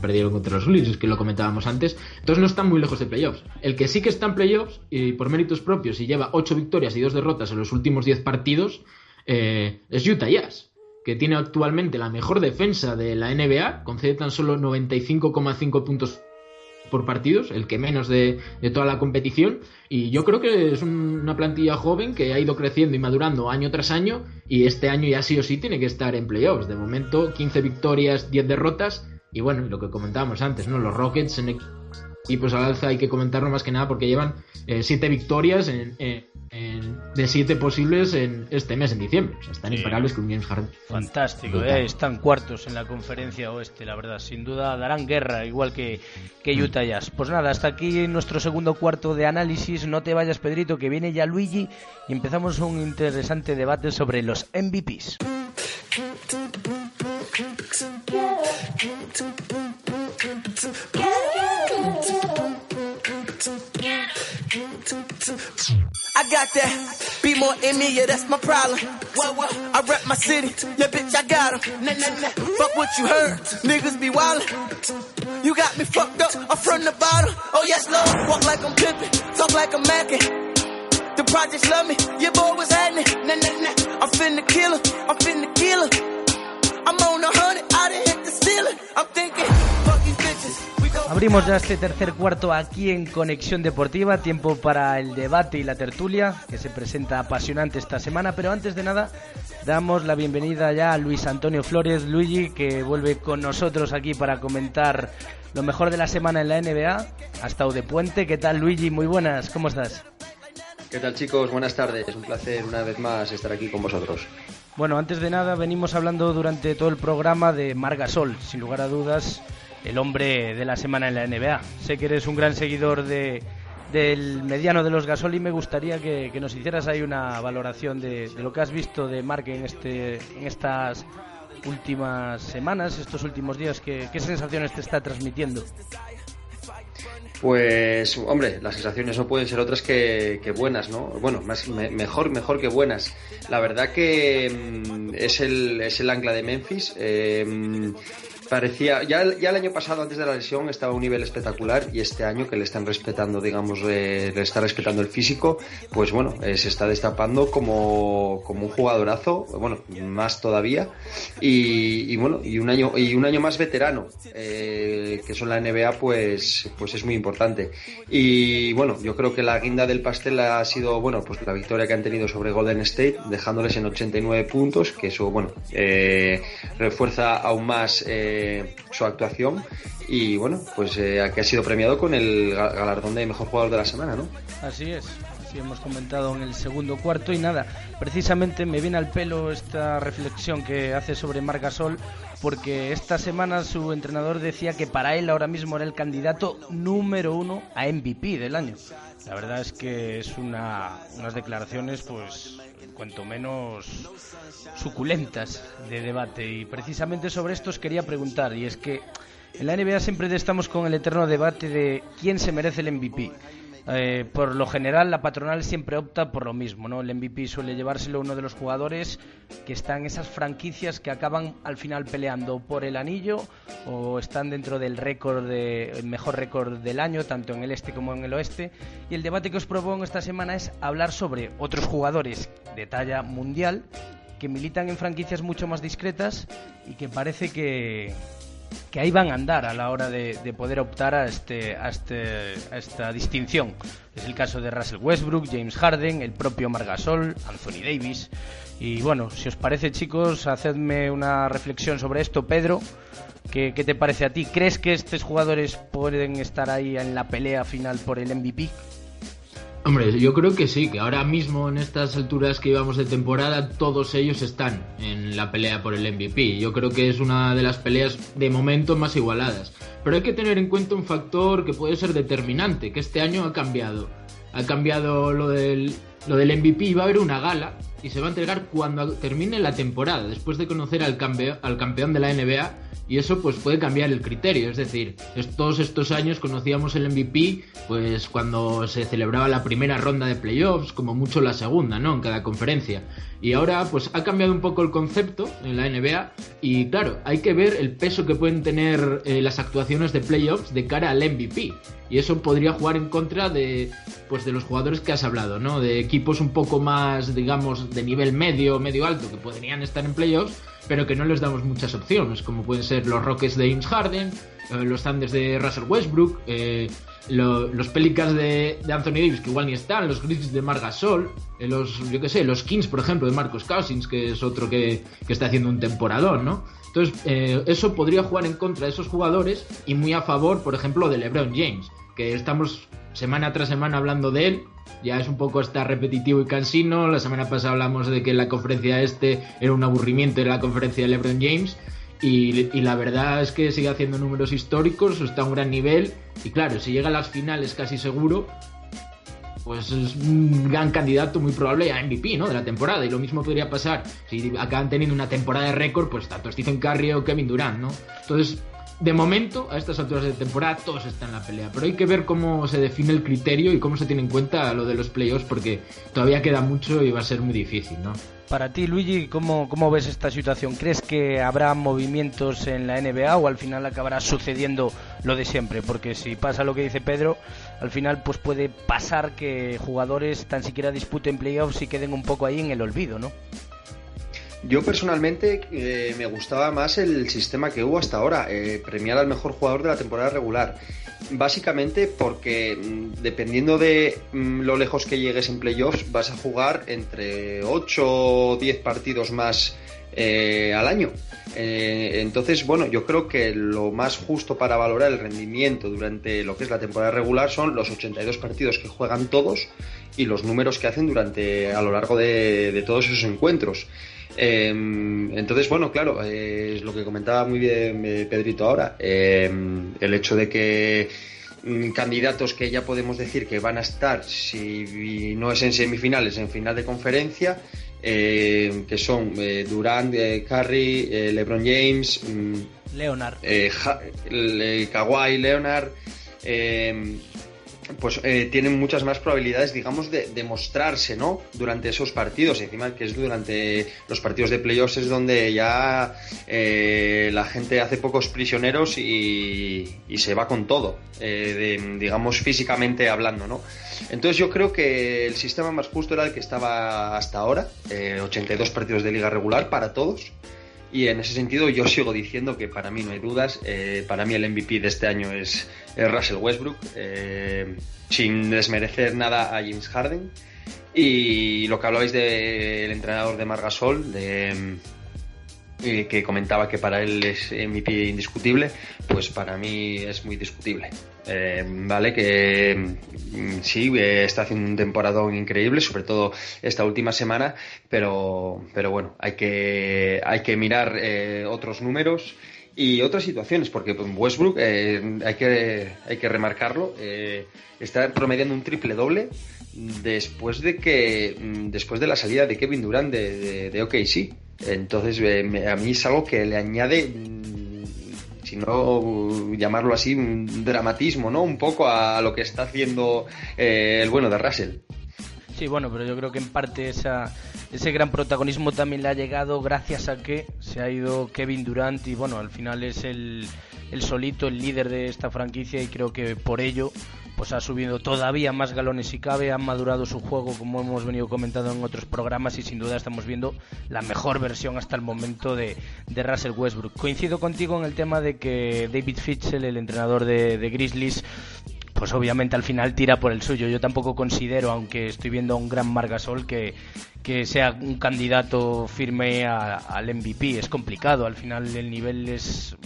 perdieron contra los Grizzlies, que lo comentábamos antes, entonces no están muy lejos de playoffs. El que sí que está en playoffs, y por méritos propios, y lleva 8 victorias y 2 derrotas en los últimos 10 partidos, eh, es Utah Jazz que tiene actualmente la mejor defensa de la NBA, concede tan solo 95,5 puntos por partidos, el que menos de, toda la competición. Y yo creo que es una plantilla joven que ha ido creciendo y madurando año tras año. Y este año ya sí o sí tiene que estar en playoffs. De momento, 15 victorias, 10 derrotas. Y bueno, lo que comentábamos antes, ¿no? Los Rockets en equipos al alza hay que comentarlo más que nada porque llevan 7 eh, victorias en, de siete posibles en este mes, en diciembre. O sea, están imparables con James Harden. Fantástico, eh, están cuartos en la conferencia oeste, la verdad. Sin duda darán guerra, igual que, que mm. Utah Jazz. Pues nada, hasta aquí nuestro segundo cuarto de análisis. No te vayas, Pedrito, que viene ya Luigi y empezamos un interesante debate sobre los MVPs. I got that. Be more in me, yeah, that's my problem. What, what? I rep my city, yeah, bitch, I got em. Nah, nah, nah. Fuck what you heard, niggas be wildin'. You got me fucked up, I'm from the bottom. Oh, yes, Lord. Walk like I'm pimpin', talk like I'm mackin'. The projects love me. Your boy was happening. Nah, nah, nah. I'm finna kill her. I'm finna kill her. I'm on a hundred. I done hit the ceiling. I'm thinking, fuck these bitches. Abrimos ya este tercer cuarto aquí en Conexión Deportiva, tiempo para el debate y la tertulia, que se presenta apasionante esta semana, pero antes de nada damos la bienvenida ya a Luis Antonio Flores, Luigi, que vuelve con nosotros aquí para comentar lo mejor de la semana en la NBA, ha estado de puente, ¿qué tal Luigi? Muy buenas, ¿cómo estás? ¿Qué tal chicos? Buenas tardes. Un placer una vez más estar aquí con vosotros. Bueno, antes de nada venimos hablando durante todo el programa de Margasol, sin lugar a dudas, el hombre de la semana en la NBA. Sé que eres un gran seguidor de, del mediano de los Gasol y me gustaría que, nos hicieras ahí una valoración de, lo que has visto de Mark en, este, en estas últimas semanas, estos últimos días. ¿Qué, sensaciones te está transmitiendo? Pues, hombre, las sensaciones no pueden ser otras que, que buenas, ¿no? Bueno, más, me- mejor, mejor que buenas. La verdad que mm, es, el, es el ancla de Memphis. eh, parecía, ya, el- ya el año pasado, antes de la lesión, estaba a un nivel espectacular y este año que le están respetando, digamos, eh, le está respetando el físico, pues bueno, eh, se está destapando como, como un jugadorazo, bueno, más todavía. Y, y bueno, y un año, y un año más veterano, eh, que eso en la NBA, pues, pues es muy importante. Y bueno, yo creo que la guinda del pastel ha sido, bueno, pues la victoria que han tenido sobre Golden State, dejándoles en 89 puntos, que eso, bueno, eh, refuerza aún más eh, su actuación. Y bueno, pues eh, que ha sido premiado con el ga- galardón de mejor jugador de la semana, ¿no? Así es, así hemos comentado en el segundo cuarto y nada, precisamente me viene al pelo esta reflexión que hace sobre Marc Gasol porque esta semana su entrenador decía que para él ahora mismo era el candidato número uno a MVP del año. La verdad es que es una, unas declaraciones pues cuanto menos suculentas de debate y precisamente sobre esto os quería preguntar y es que en la NBA siempre estamos con el eterno debate de quién se merece el MVP. Eh, por lo general, la patronal siempre opta por lo mismo, ¿no? El MVP suele llevárselo uno de los jugadores que están esas franquicias que acaban al final peleando por el anillo o están dentro del récord de, mejor récord del año, tanto en el este como en el oeste. Y el debate que os propongo esta semana es hablar sobre otros jugadores de talla mundial que militan en franquicias mucho más discretas y que parece que, que ahí van a andar a la hora de, de poder optar a, este, a, este, a esta distinción. Es el caso de Russell Westbrook, James Harden, el propio Margasol, Anthony Davis. Y bueno, si os parece chicos, hacedme una reflexión sobre esto, Pedro. ¿Qué, qué te parece a ti? ¿Crees que estos jugadores pueden estar ahí en la pelea final por el MVP? Hombre, yo creo que sí, que ahora mismo en estas alturas que íbamos de temporada todos ellos están en la pelea por el MVP. Yo creo que es una de las peleas de momento más igualadas. Pero hay que tener en cuenta un factor que puede ser determinante, que este año ha cambiado. Ha cambiado lo del, lo del MVP, va a haber una gala y se va a entregar cuando termine la temporada, después de conocer al, cambio, al campeón de la NBA y eso pues puede cambiar el criterio, es decir, todos estos años conocíamos el MVP pues cuando se celebraba la primera ronda de playoffs, como mucho la segunda, ¿no? En cada conferencia. Y ahora pues ha cambiado un poco el concepto en la NBA y claro, hay que ver el peso que pueden tener eh, las actuaciones de playoffs de cara al MVP. Y eso podría jugar en contra de pues de los jugadores que has hablado, ¿no? De equipos un poco más, digamos, de nivel medio, medio alto, que podrían estar en playoffs, pero que no les damos muchas opciones, como pueden ser los Rockets de James Harden, eh, los Thunders de Russell Westbrook, eh, lo- los Pelicans de, Anthony Davis, que igual ni están, los Grizzlies de Marc Gasol, eh, los, yo qué sé, los Kings, por ejemplo, de Marcos Cousins, que es otro que, que está haciendo un temporadón, ¿no? Entonces, eso podría jugar en contra de esos jugadores y muy a favor, por ejemplo, de LeBron James, que estamos semana tras semana hablando de él. Ya es un poco hasta repetitivo y cansino. La semana pasada hablamos de que la conferencia este era un aburrimiento, era la conferencia de LeBron James. Y, la verdad es que sigue haciendo números históricos, está a un gran nivel. Y claro, si llega a las finales casi seguro, pues es un gran candidato muy probable a MVP, ¿no? De la temporada. Y lo mismo podría pasar si acaban teniendo una temporada de récord, pues tanto Stephen Curry o Kevin Durant, ¿no? Entonces, de momento, a estas alturas de temporada, todos están en la pelea. Pero hay que ver cómo se define el criterio y cómo se tiene en cuenta lo de los playoffs, porque todavía queda mucho y va a ser muy difícil, ¿no? Para ti, Luigi, ¿cómo, ¿cómo ves esta situación? ¿Crees que habrá movimientos en la NBA o al final acabará sucediendo lo de siempre? Porque si pasa lo que dice Pedro, al final pues puede pasar que jugadores tan siquiera disputen playoffs y queden un poco ahí en el olvido, ¿no? Yo personalmente eh, me gustaba más el sistema que hubo hasta ahora, eh, premiar al mejor jugador de la temporada regular. Básicamente porque mm, dependiendo de mm, lo lejos que llegues en playoffs vas a jugar entre 8 o 10 partidos más eh, al año. entonces, bueno, yo creo que lo más justo para valorar el rendimiento durante lo que es la temporada regular son los 82 partidos que juegan todos y los números que hacen durante a lo largo de todos esos encuentros. Em, entonces, bueno, claro, es lo que comentaba muy bien eh, Pedrito ahora, em, el hecho de que mm, candidatos que ya podemos decir que van a estar, si no es en semifinales, en final de conferencia, em, que son eh, Durant, eh, Curry, LeBron James, mm, Leonard, Kawhi, Leonard pues eh, tienen muchas más probabilidades, digamos, de, demostrarse, ¿no? Durante esos partidos. encima que es durante los partidos de playoffs es donde ya eh, la gente hace pocos prisioneros y, se va con todo, eh, digamos, físicamente hablando, ¿no? Entonces yo creo que el sistema más justo era el que estaba hasta ahora, 82 partidos de liga regular para todos. Y en ese sentido yo sigo diciendo que para mí no hay dudas. Eh, para mí el MVP de este año es, Russell Westbrook, eh, sin desmerecer nada a James Harden. Y lo que hablabais del entrenador de Margasol, de, eh, que comentaba que para él es MVP indiscutible, pues para mí es muy discutible. Eh, vale, que mm, sí, eh, está haciendo un temporada increíble, sobre todo esta última semana, pero, pero bueno, hay que, hay que mirar otros números y otras situaciones, porque pues, Westbrook, hay, que, hay que remarcarlo, está promediando un triple doble después de que mm, después de la salida de Kevin Durant de, OKC. Entonces, eh, a mí es algo que le añade, mm, si no llamarlo así, un dramatismo, ¿no? Un poco a lo que está haciendo eh, el bueno de Russell. Sí, bueno, pero yo creo que en parte esa, ese gran protagonismo también le ha llegado gracias a que se ha ido Kevin Durant y bueno, al final es el, el solito, el líder de esta franquicia y creo que por ello pues ha subido todavía más galones si cabe, ha madurado su juego como hemos venido comentando en otros programas y sin duda estamos viendo la mejor versión hasta el momento de, de Russell Westbrook. Coincido contigo en el tema de que David Fitchell, el entrenador de, Grizzlies, pues obviamente al final tira por el suyo. Yo tampoco considero, aunque estoy viendo a un gran Margasol, que, que sea un candidato firme al MVP. Es complicado, al final el nivel es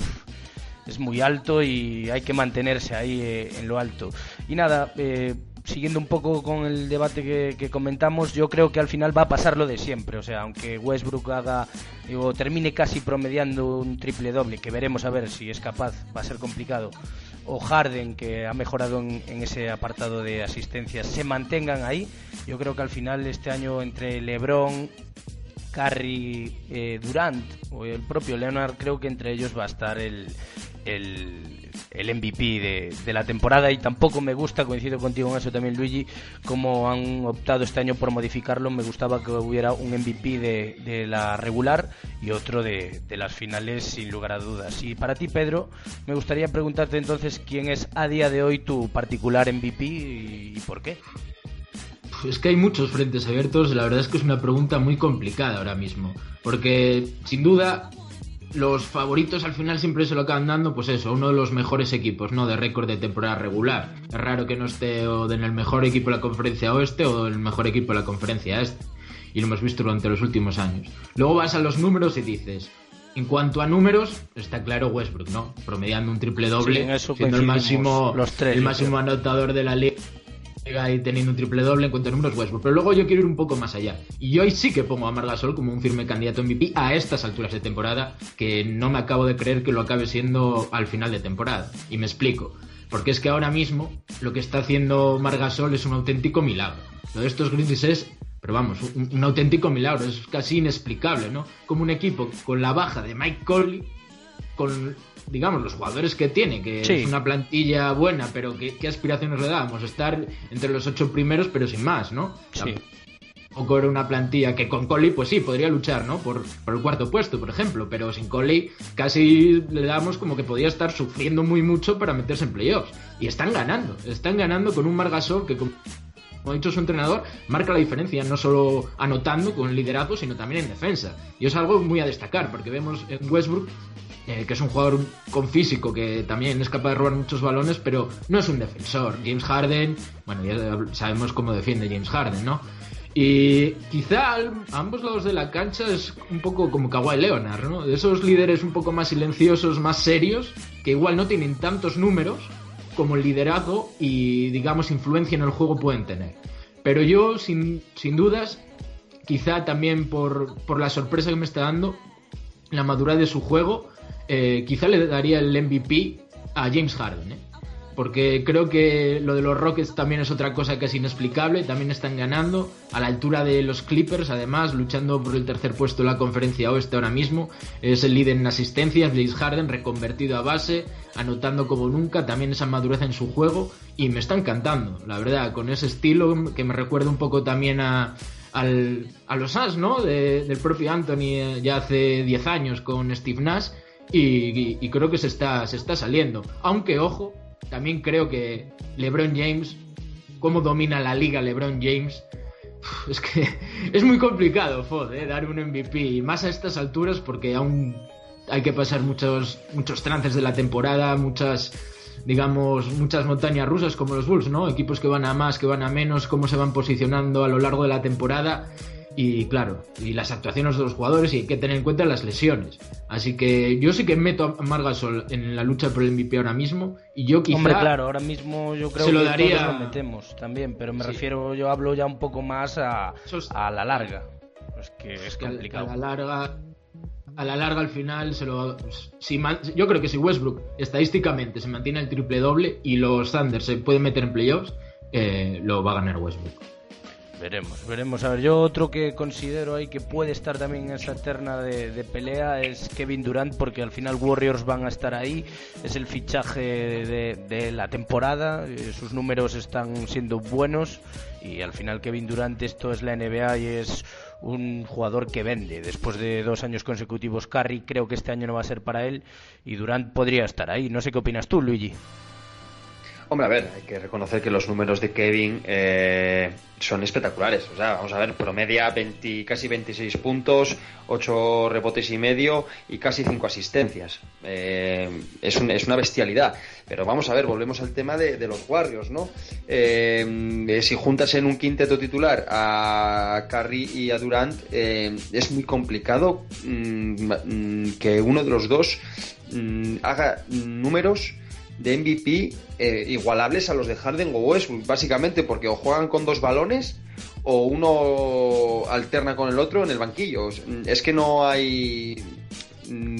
es muy alto y hay que mantenerse ahí eh, en lo alto. Y nada, eh, siguiendo un poco con el debate que, comentamos, yo creo que al final va a pasar lo de siempre. O sea, aunque Westbrook haga, digo, termine casi promediando un triple doble, que veremos a ver si es capaz, va a ser complicado, o Harden, que ha mejorado en, ese apartado de asistencias, se mantengan ahí, yo creo que al final este año entre LeBron, Curry, eh, Durant o el propio Leonard, creo que entre ellos va a estar el, el, el MVP de, la temporada y tampoco me gusta, coincido contigo en eso también Luigi, como han optado este año por modificarlo, me gustaba que hubiera un MVP de, de la regular y otro de, de, las finales sin lugar a dudas. Y para ti Pedro, me gustaría preguntarte entonces quién es a día de hoy tu particular MVP y, y por qué. Es que hay muchos frentes abiertos, la verdad es que es una pregunta muy complicada ahora mismo, porque sin duda los favoritos al final siempre se lo acaban dando, pues eso, uno de los mejores equipos, ¿no? De récord de temporada regular. Es raro que no esté o en el mejor equipo de la conferencia oeste o el mejor equipo de la conferencia este. Y lo hemos visto durante los últimos años. Luego vas a los números y dices, en cuanto a números, está claro Westbrook, ¿no? Promediando un triple doble, siendo el máximo, el máximo anotador de la liga y teniendo un triple doble en cuanto a números Westbrook. Pero luego yo quiero ir un poco más allá. Y hoy sí que pongo a Margasol como un firme candidato MVP a estas alturas de temporada, que no me acabo de creer que lo acabe siendo al final de temporada. Y me explico. Porque es que ahora mismo lo que está haciendo Margasol es un auténtico milagro. Lo de estos Grizzlies es, pero vamos, un, un auténtico milagro. Es casi inexplicable, ¿no? Como un equipo con la baja de Mike Conley con digamos, los jugadores que tiene, que Sí. es una plantilla buena, pero ¿qué, qué aspiraciones le dábamos? Estar entre los ocho primeros, pero sin más, ¿no? Sí. Tampoco era una plantilla que con Coley, pues sí, podría luchar, ¿no? Por, por el cuarto puesto, por ejemplo, pero sin Coley casi le damos como que podía estar sufriendo muy mucho para meterse en playoffs. Y están ganando, están ganando con un Margasol que, como ha dicho su entrenador, marca la diferencia, no solo anotando con liderazgo, sino también en defensa. Y es algo muy a destacar, porque vemos en Westbrook, eh, que es un jugador con físico, que también es capaz de robar muchos balones, pero no es un defensor. James Harden, bueno, ya sabemos cómo defiende James Harden, ¿no? Y quizá a ambos lados de la cancha es un poco como Kawhi Leonard, ¿no? De esos líderes un poco más silenciosos, más serios, que igual no tienen tantos números, como el liderazgo y, digamos, influencia en el juego pueden tener. Pero yo, sin, sin dudas, quizá también por, por la sorpresa que me está dando, la madurez de su juego, eh, quizá le daría el MVP a James Harden, ¿eh? Porque creo que lo de los Rockets también es otra cosa que es inexplicable, también están ganando a la altura de los Clippers, además luchando por el tercer puesto en la conferencia oeste ahora mismo, es el líder en asistencias, James Harden reconvertido a base, anotando como nunca, también esa madurez en su juego y me está encantando, la verdad, con ese estilo que me recuerda un poco también a, al- a los As, ¿no? De- del propio Anthony eh, ya hace 10 años con Steve Nash y, creo que se está, se está saliendo. Aunque, ojo, también creo que LeBron James, cómo domina la liga LeBron James, es que es muy complicado, Fod, ¿eh? dar un MVP, y más a estas alturas porque aún hay que pasar muchos, muchos trances de la temporada, muchas digamos, muchas montañas rusas como los Bulls, ¿no? Equipos que van a más, que van a menos, cómo se van posicionando a lo largo de la temporada y claro, y las actuaciones de los jugadores y hay que tener en cuenta las lesiones. Así que yo sí que meto a Margasol en la lucha por el MVP ahora mismo y yo quizá Hombre, claro, ahora mismo yo creo se lo que daría- todos lo metemos también, pero me Sí. refiero, yo hablo ya un poco más a, es- a la larga. Es que es complicado. a la larga a la larga al final se lo si man- yo creo que si Westbrook estadísticamente se mantiene el triple doble y los Thunder se pueden meter en playoffs eh, lo va a ganar Westbrook Veremos, veremos. A ver, yo otro que considero ahí que puede estar también en esa terna de, pelea es Kevin Durant, porque al final Warriors van a estar ahí. Es el fichaje de, de la temporada, eh, sus números están siendo buenos y al final Kevin Durant esto es la NBA y es un jugador que vende. Después de dos años consecutivos, Curry creo que este año no va a ser para él y Durant podría estar ahí. No sé qué opinas tú, Luigi. Hombre, a ver, hay que reconocer que los números de Kevin eh, son espectaculares. O sea, vamos a ver, promedia 20, casi 26 puntos, 8 rebotes y medio y casi 5 asistencias. Eh, es, un- es una bestialidad. Pero vamos a ver, volvemos al tema de, los Warriors, ¿no? Eh, si juntas en un quinteto titular a Curry y a Durant, eh, es muy complicado mm, mm, que uno de los dos mm, haga números de MVP eh, igualables a los de Harden o Westbrook, básicamente porque o juegan con dos balones o uno alterna con el otro en el banquillo. Es que no hay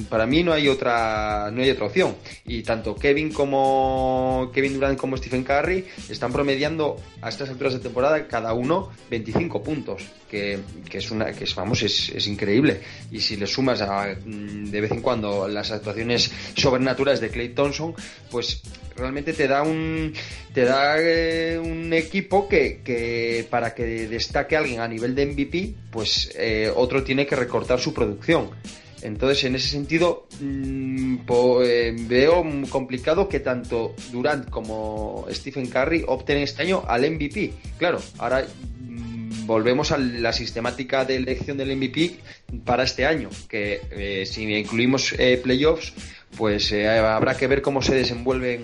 para mí no hay otra no hay otra opción. Y tanto Kevin como Kevin Durant como Stephen Curry están promediando a estas alturas de temporada cada uno 25 puntos que, que es una que es vamos es, es increíble. Y si le sumas a, mm, de vez en cuando las actuaciones sobrenaturales de Clay Thompson pues realmente te da un te da eh, un equipo que, que para que destaque alguien a nivel de MVP pues eh, otro tiene que recortar su producción entonces, en ese sentido, mm, eh, veo complicado que tanto Durant como Stephen Curry opten este año al MVP. Claro, ahora mm, volvemos a la sistemática de elección del MVP para este año, que eh, si incluimos eh, playoffs, pues habrá que ver cómo se desenvuelven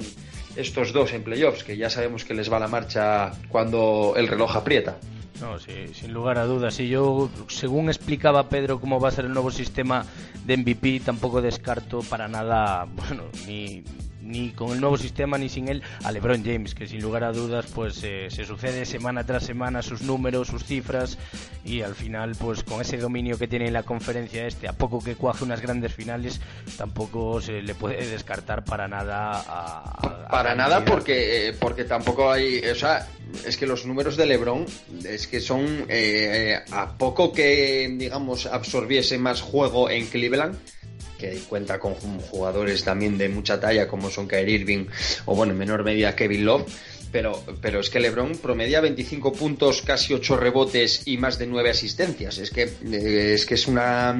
estos dos en playoffs, que ya sabemos que les va la marcha cuando el reloj aprieta. No, sí, sin lugar a dudas. Y yo, según explicaba Pedro cómo va a ser el nuevo sistema de MVP, tampoco descarto para nada, bueno, ni, ni con el nuevo sistema ni sin él, a LeBron James, que sin lugar a dudas, pues eh, se sucede semana tras semana sus números, sus cifras, y al final, pues con ese dominio que tiene en la conferencia este, a poco que cuaje unas grandes finales, tampoco se le puede descartar para nada a. a- a Para la nada, porque, eh, porque tampoco hay. O sea, es que los números de LeBron es que son. eh, a poco que, digamos, absorbiese más juego en Cleveland, que cuenta con jugadores también de mucha talla como son Kyrie Irving o bueno, en menor medida Kevin Love, pero, pero es que LeBron promedia 25 puntos, casi 8 rebotes y más de 9 asistencias. Es que, eh, es, que es una...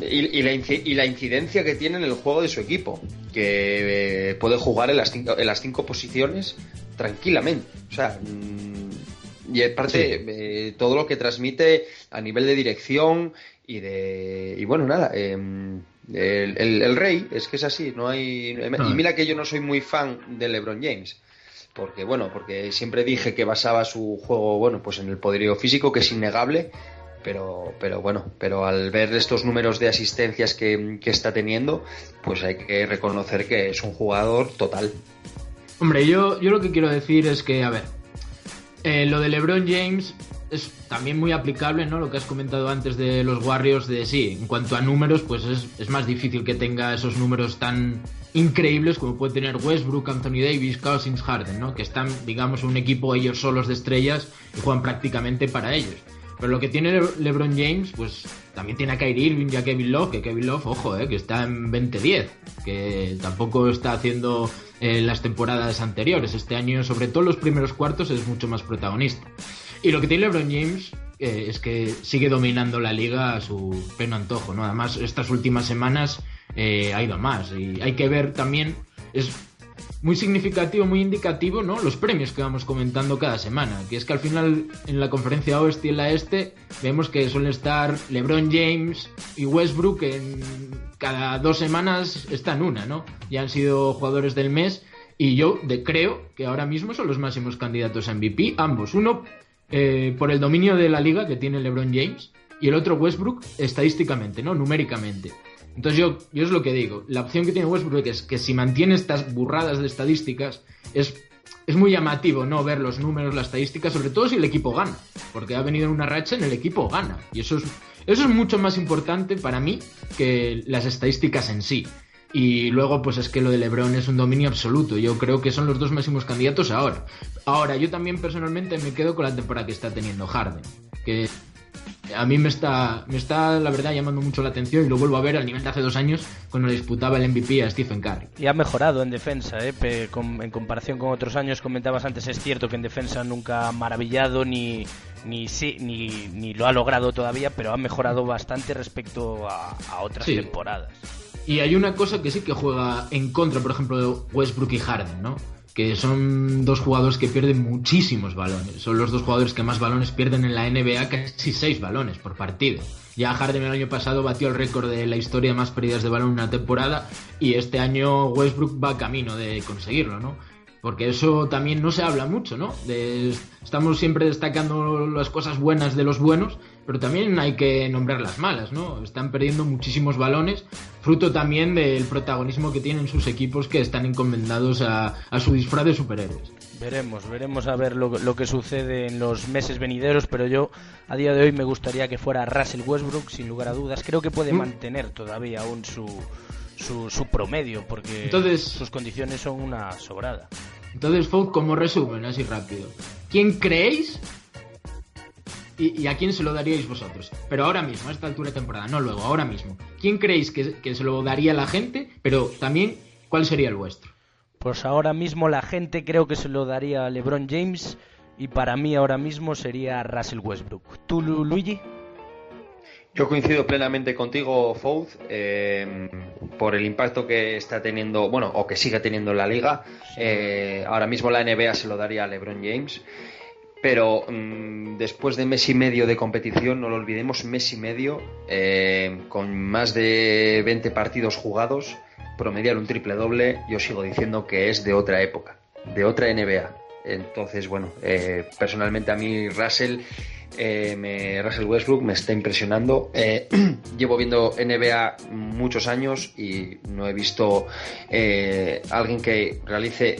Y, la, y, la, incidencia que tiene en el juego de su equipo, que eh, puede jugar en las, cinco, en las cinco posiciones tranquilamente. O sea, mm, y aparte, eh, todo lo que transmite a nivel de dirección y de. Y bueno, nada. Em, el, rey, es que es así, no hay. Y mira que yo no soy muy fan de LeBron James porque bueno, porque siempre dije que basaba su juego, bueno, pues en el poderío físico, que es innegable, pero, pero bueno, pero al ver estos números de asistencias que, está teniendo, pues hay que reconocer que es un jugador total. Hombre, yo, yo lo que quiero decir es que, a ver, eh, lo de LeBron James es también muy aplicable, ¿no? Lo que has comentado antes de los Warriors, de sí, en cuanto a números, pues es, es más difícil que tenga esos números tan increíbles como puede tener Westbrook, Anthony Davis, Cousins, Harden, ¿no? Que están, digamos, un equipo ellos solos de estrellas y juegan prácticamente para ellos. Pero lo que tiene LeBron James, pues también tiene a Kyrie Irving y a Kevin Love, que Kevin Love, ojo, eh, que está en 20-10, que tampoco está haciendo eh, las temporadas anteriores. Este año, sobre todo los primeros cuartos, es mucho más protagonista. Y lo que tiene LeBron James eh, es que sigue dominando la liga a su pleno antojo, ¿no? Además, estas últimas semanas ha ido más. Y hay que ver también, muy significativo, muy indicativo, ¿no? Los premios que vamos comentando cada semana. Que es que al final en la conferencia oeste y en la este vemos que suelen estar LeBron James y Westbrook en cada dos semanas están una, ¿no? Ya han sido jugadores del mes. Y yo creo que ahora mismo son los máximos candidatos a MVP, ambos. Uno eh, por el dominio de la liga que tiene LeBron James y el otro Westbrook estadísticamente, ¿no? Numéricamente. Entonces yo, yo es lo que digo, la opción que tiene Westbrook es que si mantiene estas burradas de estadísticas, es, es muy llamativo no ver los números, las estadísticas, sobre todo si el equipo gana, porque ha venido en una racha en el equipo gana. Y eso es, eso es mucho más importante para mí que las estadísticas en sí. Y luego, pues es que lo de LeBron es un dominio absoluto. Yo creo que son los dos máximos candidatos ahora. Ahora, yo también personalmente me quedo con la temporada que está teniendo Harden. Que a mí me está, me está, la verdad, llamando mucho la atención y lo vuelvo a ver al nivel de hace dos años cuando le disputaba el MVP a Stephen Curry. Y ha mejorado en defensa, ¿eh? en comparación con otros años, comentabas antes, es cierto que en defensa nunca ha maravillado ni, ni, sí, ni, ni lo ha logrado todavía, pero ha mejorado bastante respecto a, otras temporadas. Y hay una cosa que sí que juega en contra, por ejemplo, de Westbrook y Harden, ¿no? Que son dos jugadores que pierden muchísimos balones. Son los dos jugadores que más balones pierden en la NBA, casi seis balones por partido. Ya Harden el año pasado batió el récord de la historia de más pérdidas de balón en una temporada y este año Westbrook va camino de conseguirlo, ¿no? Porque eso también no se habla mucho, ¿no? estamos siempre destacando las cosas buenas de los buenos, pero también hay que nombrar las malas, ¿no? Están perdiendo muchísimos balones, fruto también del protagonismo que tienen sus equipos que están encomendados a, su disfraz de superhéroes. Veremos, veremos a ver lo, que sucede en los meses venideros, pero yo a día de hoy me gustaría que fuera Russell Westbrook, sin lugar a dudas. Creo que puede mm. mantener todavía aún su, su, su promedio, porque sus condiciones son una sobrada. Entonces, Folk, como resumen, así rápido. ¿Quién creéis y, a quién se lo daríais vosotros? Pero ahora mismo, a esta altura de temporada, no luego, ahora mismo. ¿Quién creéis que, se lo daría la gente? Pero también, ¿cuál sería el vuestro? Pues ahora mismo la gente creo que se lo daría a LeBron James y para mí ahora mismo sería Russell Westbrook. ¿Tú, Luigi? Yo coincido plenamente contigo, Fouth, eh, por el impacto que está teniendo, bueno, o que sigue teniendo en la liga. Eh, ahora mismo la NBA se lo daría a LeBron James, pero mm, después de mes y medio de competición, no lo olvidemos, mes y medio, eh, con más de 20 partidos jugados, promediar un triple doble, yo sigo diciendo que es de otra época, de otra NBA. Entonces, bueno, personalmente a mí Russell eh, Russell Westbrook me está impresionando. Eh, llevo viendo NBA muchos años y no he visto eh, alguien que realice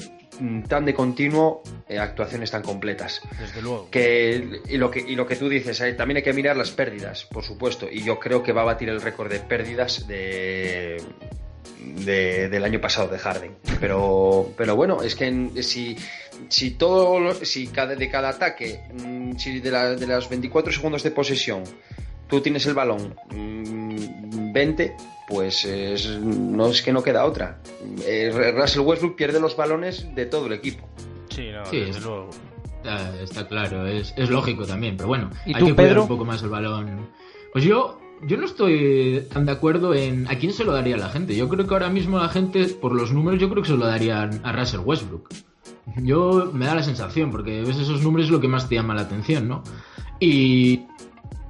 tan de continuo actuaciones tan completas. Desde luego. Que, y, lo que, y lo que tú dices, también hay que mirar las pérdidas, por supuesto. Y yo creo que va a batir el récord de pérdidas de, del año pasado de Harden. Pero, pero bueno, es que si, si todo, si cada, de cada ataque, mm, si de, la, de los 24 segundos de posesión, tú tienes el balón mm, 20, pues es- no es que no queda otra. Eh, Russell Westbrook pierde los balones de todo el equipo. Sí, no, Sí, desde es- luego. Está, está claro, es, es lógico también, pero bueno, ¿Y hay tú, que cuidar Pedro? un poco más el balón. Pues yo, yo no estoy tan de acuerdo en a quién se lo daría la gente. Yo creo que ahora mismo la gente, por los números, yo creo que se lo darían a Russell Westbrook. Yo me da la sensación, porque ves esos números es lo que más te llama la atención, ¿no? Y,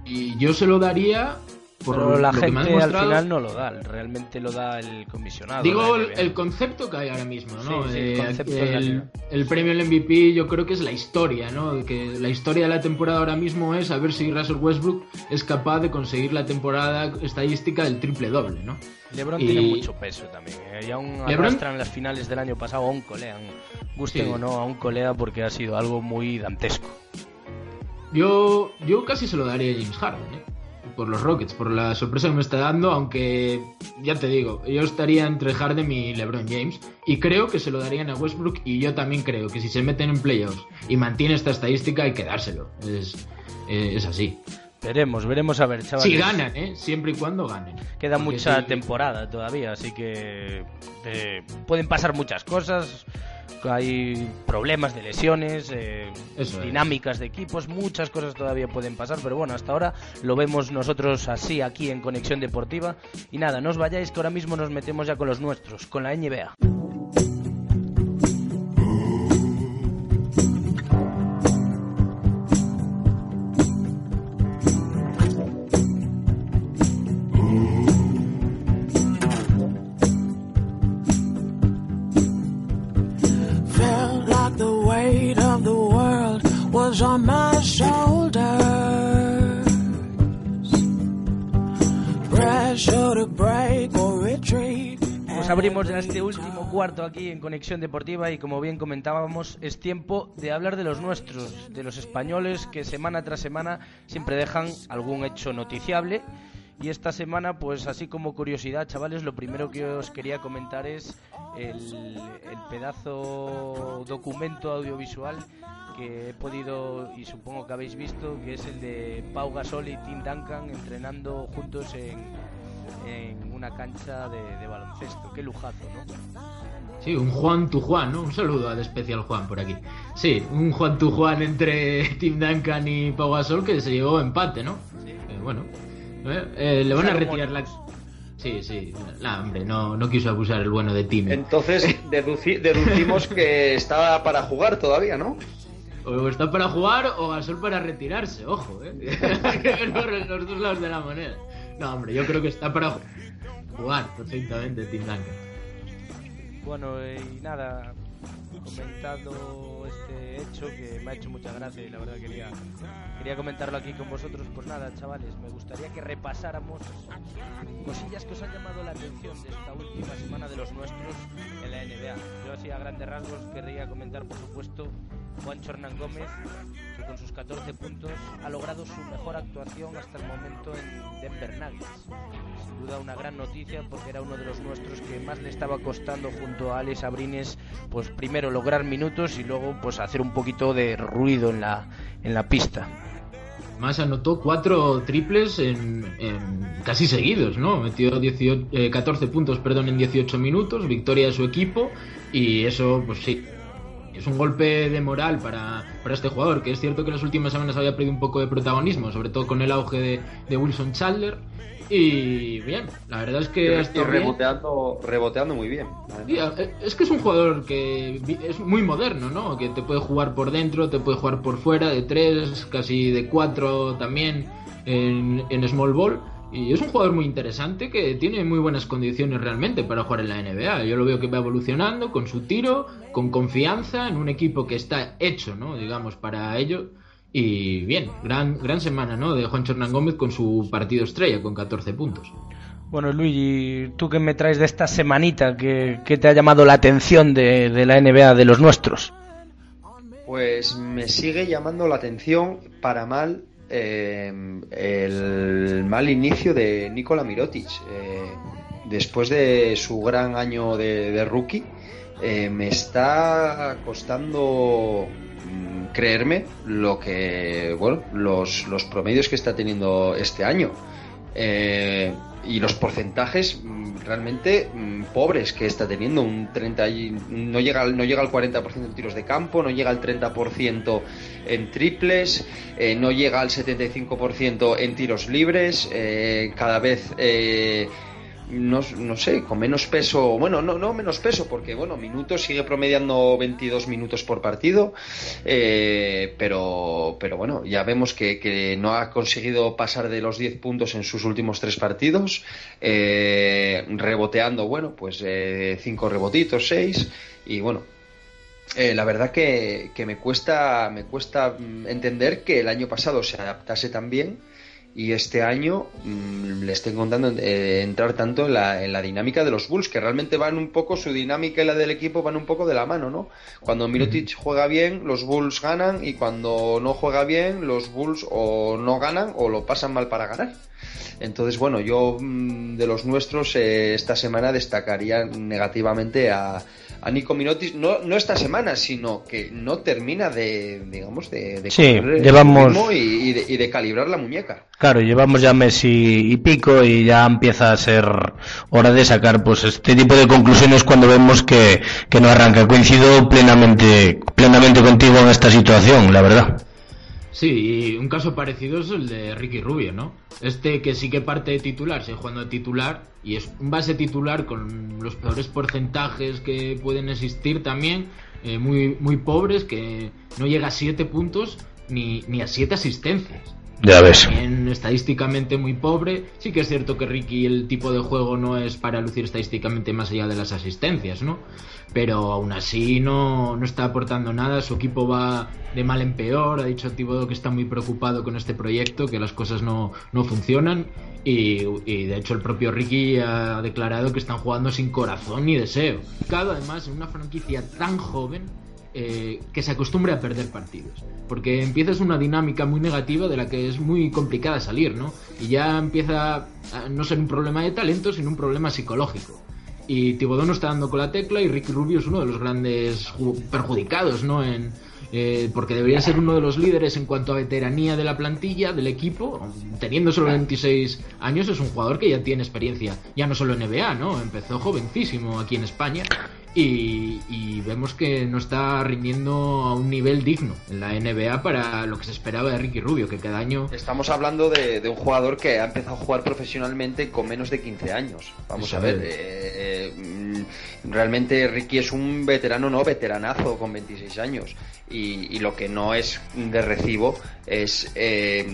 y yo se lo daría por Pero la lo que me has gente al final no lo da, realmente lo da el comisionado. Digo el, concepto que hay ahora mismo, ¿no? Sí, sí, el Eh, el, el premio al MVP yo creo que es la historia, ¿no? Que la historia de la temporada ahora mismo es a ver si Russell Westbrook es capaz de conseguir la temporada estadística del triple doble, ¿no? LeBron y- tiene mucho peso también. ¿eh? Y aún arrastran las finales del año pasado a un colean. Gusten Sí. o no, a un colea porque ha sido algo muy dantesco. Yo, yo casi se lo daría a James Harden, ¿eh? Por los Rockets, por la sorpresa que me está dando, aunque ya te digo, yo estaría entre Harden y LeBron James y creo que se lo darían a Westbrook y yo también creo que si se meten en playoffs y mantiene esta estadística hay que dárselo. Es, eh, es así. Veremos, veremos a ver, chavales. Si ganan, ¿eh? Siempre y cuando ganen. Queda Porque mucha temporada todavía, así que eh, pueden pasar muchas cosas. Hay problemas de lesiones, eh, es. dinámicas de equipos, muchas cosas todavía pueden pasar, pero bueno, hasta ahora lo vemos nosotros así aquí en Conexión Deportiva. Y nada, no os vayáis que ahora mismo nos metemos ya con los nuestros, con la NBA. Was on my shoulders. Pressure to break or retreat. Pues abrimos ya este último cuarto aquí en Conexión Deportiva y como bien comentábamos es tiempo de hablar de los nuestros, de los españoles que semana tras semana siempre dejan algún hecho noticiable y esta semana pues así como curiosidad chavales lo primero que os quería comentar es el, el pedazo documento audiovisual que he podido y supongo que habéis visto que es el de Pau Gasol y Tim Duncan entrenando juntos en, en una cancha de, de baloncesto. Qué lujazo, ¿no? Sí, un Juan tu Juan, ¿no? Un saludo al especial Juan por aquí. Sí, un Juan tu Juan entre Tim Duncan y Pau Gasol que se llevó empate, ¿no? Eh, bueno, eh, eh, le van a retirar la... Sí, sí, hombre, no, no quiso abusar el bueno de Tim. Entonces deduci- deducimos que está para jugar todavía, ¿no? O está para jugar o Gasol para retirarse, ojo, ¿eh? Hay que ver los, los dos lados de la moneda. No, hombre, yo creo que está para jugar perfectamente Tim Duncan. Bueno, y nada, comentando este hecho que me ha hecho mucha gracia y la verdad quería, quería comentarlo aquí con vosotros. Pues nada, chavales, me gustaría que repasáramos cosillas que os han llamado la atención de esta última semana de los nuestros en la NBA. Yo así a grandes rasgos querría comentar, por supuesto, Juancho Hernán Gómez, con sus 14 puntos ha logrado su mejor actuación hasta el momento en Denver Nuggets. Sin duda una gran noticia porque era uno de los nuestros que más le estaba costando junto a Alex Abrines, pues primero lograr minutos y luego pues hacer un poquito de ruido en la, en la pista. Más anotó cuatro triples en, casi seguidos, ¿no? Metió 18, eh, 14 puntos, perdón, en 18 minutos, victoria de su equipo y eso, pues sí, es un golpe de moral para, para este jugador, que es cierto que en las últimas semanas había perdido un poco de protagonismo, sobre todo con el auge de, de Wilson Chandler. Y bien, la verdad es que Y bien. reboteando, reboteando muy bien. Sí, eh, es que es un jugador que es muy moderno, ¿no? Que te puede jugar por dentro, te puede jugar por fuera, de tres, casi de cuatro también en, en small ball. Y es un jugador muy interesante que tiene muy buenas condiciones realmente para jugar en la NBA. Yo lo veo que va evolucionando con su tiro, con confianza, en un equipo que está hecho, ¿no? Digamos, para ello. Y bien, gran, gran semana, ¿no? De Juan Hernán Gómez con su partido estrella, con 14 puntos. Bueno, Luigi, ¿tú qué me traes de esta semanita que, que te ha llamado la atención de, de la NBA de los nuestros? Pues me sigue llamando la atención para mal eh, el mal inicio de Nikola Mirotic. Eh, después de su gran año de, de rookie, eh, me está costando mm, creerme lo que, bueno, los, los promedios que está teniendo este año. Eh, y los porcentajes mm, realmente mm, pobres que está teniendo un 30 y, no llega no llega al 40% en tiros de campo no llega al 30% en triples eh, no llega al 75% en tiros libres eh, cada vez no, no, sé, con menos peso, bueno, no, no menos peso, porque bueno, minutos sigue promediando 22 minutos por partido, eh, pero, pero bueno, ya vemos que, que, no ha conseguido pasar de los 10 puntos en sus últimos tres partidos, eh, reboteando, bueno, pues 5 eh, rebotitos, 6, y bueno, eh, la verdad que, que, me cuesta me cuesta mm, entender que el año pasado se adaptase tan bien y este año mmm, le estoy contando eh, entrar tanto en la, en la, dinámica de los Bulls, que realmente van un poco, su dinámica y la del equipo van un poco de la mano, ¿no? Cuando Mirotic juega bien, los Bulls ganan, y cuando no juega bien, los Bulls o no ganan o lo pasan mal para ganar. Entonces, bueno, yo mmm, de los nuestros eh, esta semana destacaría negativamente a, a Nico Minotis, no, no esta semana, sino que no termina de, digamos, de, de sí, llevamos... y, y, de, y, de, calibrar la muñeca. Claro, llevamos ya mes y, y, pico y ya empieza a ser hora de sacar pues este tipo de conclusiones cuando vemos que, que no arranca. Coincido plenamente, plenamente contigo en esta situación, la verdad. Sí, y un caso parecido es el de Ricky Rubio, ¿no? Este que sí que parte de titular, sigue jugando de titular y es un base titular con los peores porcentajes que pueden existir también, eh, muy, muy pobres, que no llega a 7 puntos ni, ni a 7 asistencias. Ya ves. Estadísticamente muy pobre. Sí que es cierto que Ricky el tipo de juego no es para lucir estadísticamente más allá de las asistencias, ¿no? Pero aún así no, no está aportando nada. Su equipo va de mal en peor. Ha dicho Thibodeau que está muy preocupado con este proyecto, que las cosas no, no funcionan. Y, y, de hecho el propio Ricky ha declarado que están jugando sin corazón ni deseo. Cada además en una franquicia tan joven eh, que se acostumbre a perder partidos. Porque empiezas una dinámica muy negativa de la que es muy complicada salir, ¿no? Y ya empieza a no ser un problema de talento, sino un problema psicológico. Y Tibodón no está dando con la tecla y Ricky Rubio es uno de los grandes perjudicados, ¿no? En, eh, porque debería ser uno de los líderes en cuanto a veteranía de la plantilla, del equipo. Teniendo solo 26 años, es un jugador que ya tiene experiencia, ya no solo en NBA, ¿no? Empezó jovencísimo aquí en España y, y, vemos que no está rindiendo a un nivel digno en la NBA para lo que se esperaba de Ricky Rubio, que cada año... Estamos hablando de, de un jugador que ha empezado a jugar profesionalmente con menos de 15 años. Vamos Eso a ver, eh, eh, realmente Ricky es un veterano, no, veteranazo con 26 años. Y, y lo que no es de recibo es, eh,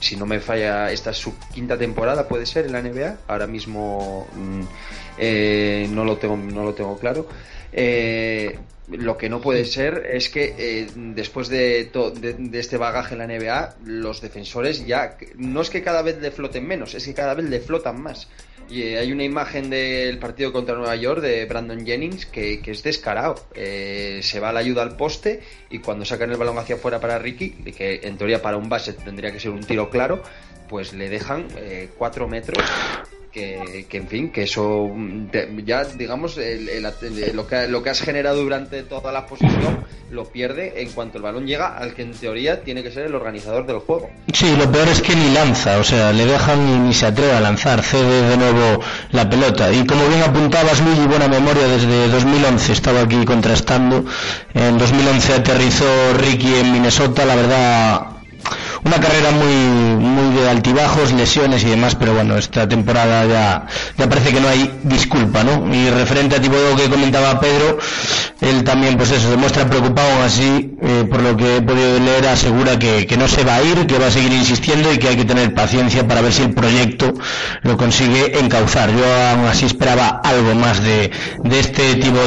si no me falla, esta es su quinta temporada, puede ser en la NBA. Ahora mismo... Mmm, eh, no, lo tengo, no lo tengo claro. Eh, lo que no puede ser es que eh, después de, de, este bagaje en la NBA, los defensores ya no es que cada vez le floten menos, es que cada vez le flotan más. Y hay una imagen del partido contra Nueva York de Brandon Jennings que, que es descarado. Eh, se va la ayuda al poste y cuando sacan el balón hacia afuera para Ricky, que en teoría para un base tendría que ser un tiro claro, pues le dejan eh, cuatro metros que, que, en fin, que eso ya digamos el, el, el, lo, que, lo que has generado durante toda la posición lo pierde en cuanto el balón llega al que en teoría tiene que ser el organizador del juego. Sí, lo peor es que ni lanza, o sea, le dejan ni se atreve a lanzar, cede de nuevo la pelota. Y como bien apuntabas, Luigi, buena memoria, desde 2011 estaba aquí contrastando. En 2011 aterrizó Ricky en Minnesota, la verdad una carrera muy muy de altibajos, lesiones y demás, pero bueno, esta temporada ya, ya parece que no hay disculpa, ¿no? Y referente a tipo que comentaba Pedro, él también, pues eso, demuestra preocupado así, eh, por lo que he podido leer, asegura que, que no se va a ir, que va a seguir insistiendo y que hay que tener paciencia para ver si el proyecto lo consigue encauzar. Yo aún así esperaba algo más de, de este tipo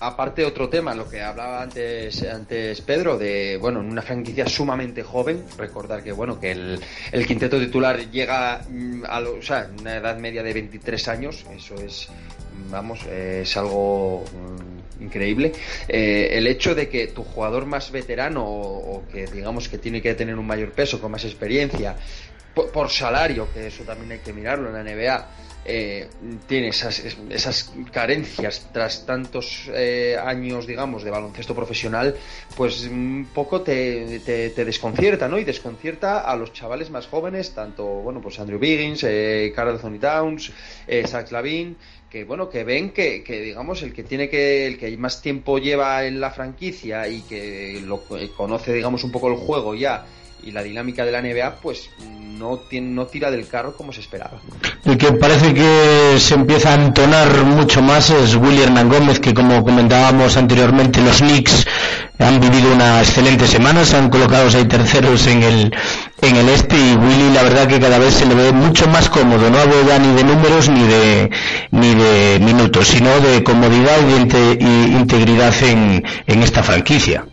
aparte otro tema, lo que hablaba antes, antes Pedro, de bueno, en una franquicia sumamente joven, recordar que bueno, que el, quinteto titular llega a lo, una edad media de 23 años, eso es vamos, eh, es algo mm, increíble. Eh, el hecho de que tu jugador más veterano o, o, que digamos que tiene que tener un mayor peso, con más experiencia, por, por salario, que eso también hay que mirarlo en la NBA, eh, tiene esas, es- esas carencias tras tantos eh, años, digamos, de baloncesto profesional, pues un poco te, te- te desconcierta, ¿no? Y desconcierta a los chavales más jóvenes, tanto, bueno, pues Andrew Biggins, eh, Carl Anthony Towns, eh, Zach Lavin, que bueno, que ven que, que, digamos el que tiene que, el que más tiempo lleva en la franquicia y que lo eh, conoce, digamos, un poco el juego ya y la dinámica de la NBA, pues no tiene, no tira del carro como se esperaba. El que parece que se empieza a entonar mucho más es Willy Hernán Gómez, que como comentábamos anteriormente, los Knicks han vivido una excelente semana, se han colocado ahí terceros en el, en el este y Willy la verdad que cada vez se le ve mucho más cómodo, no hablo ya ni de números ni de, ni de minutos, sino de comodidad y, de integridad en esta franquicia.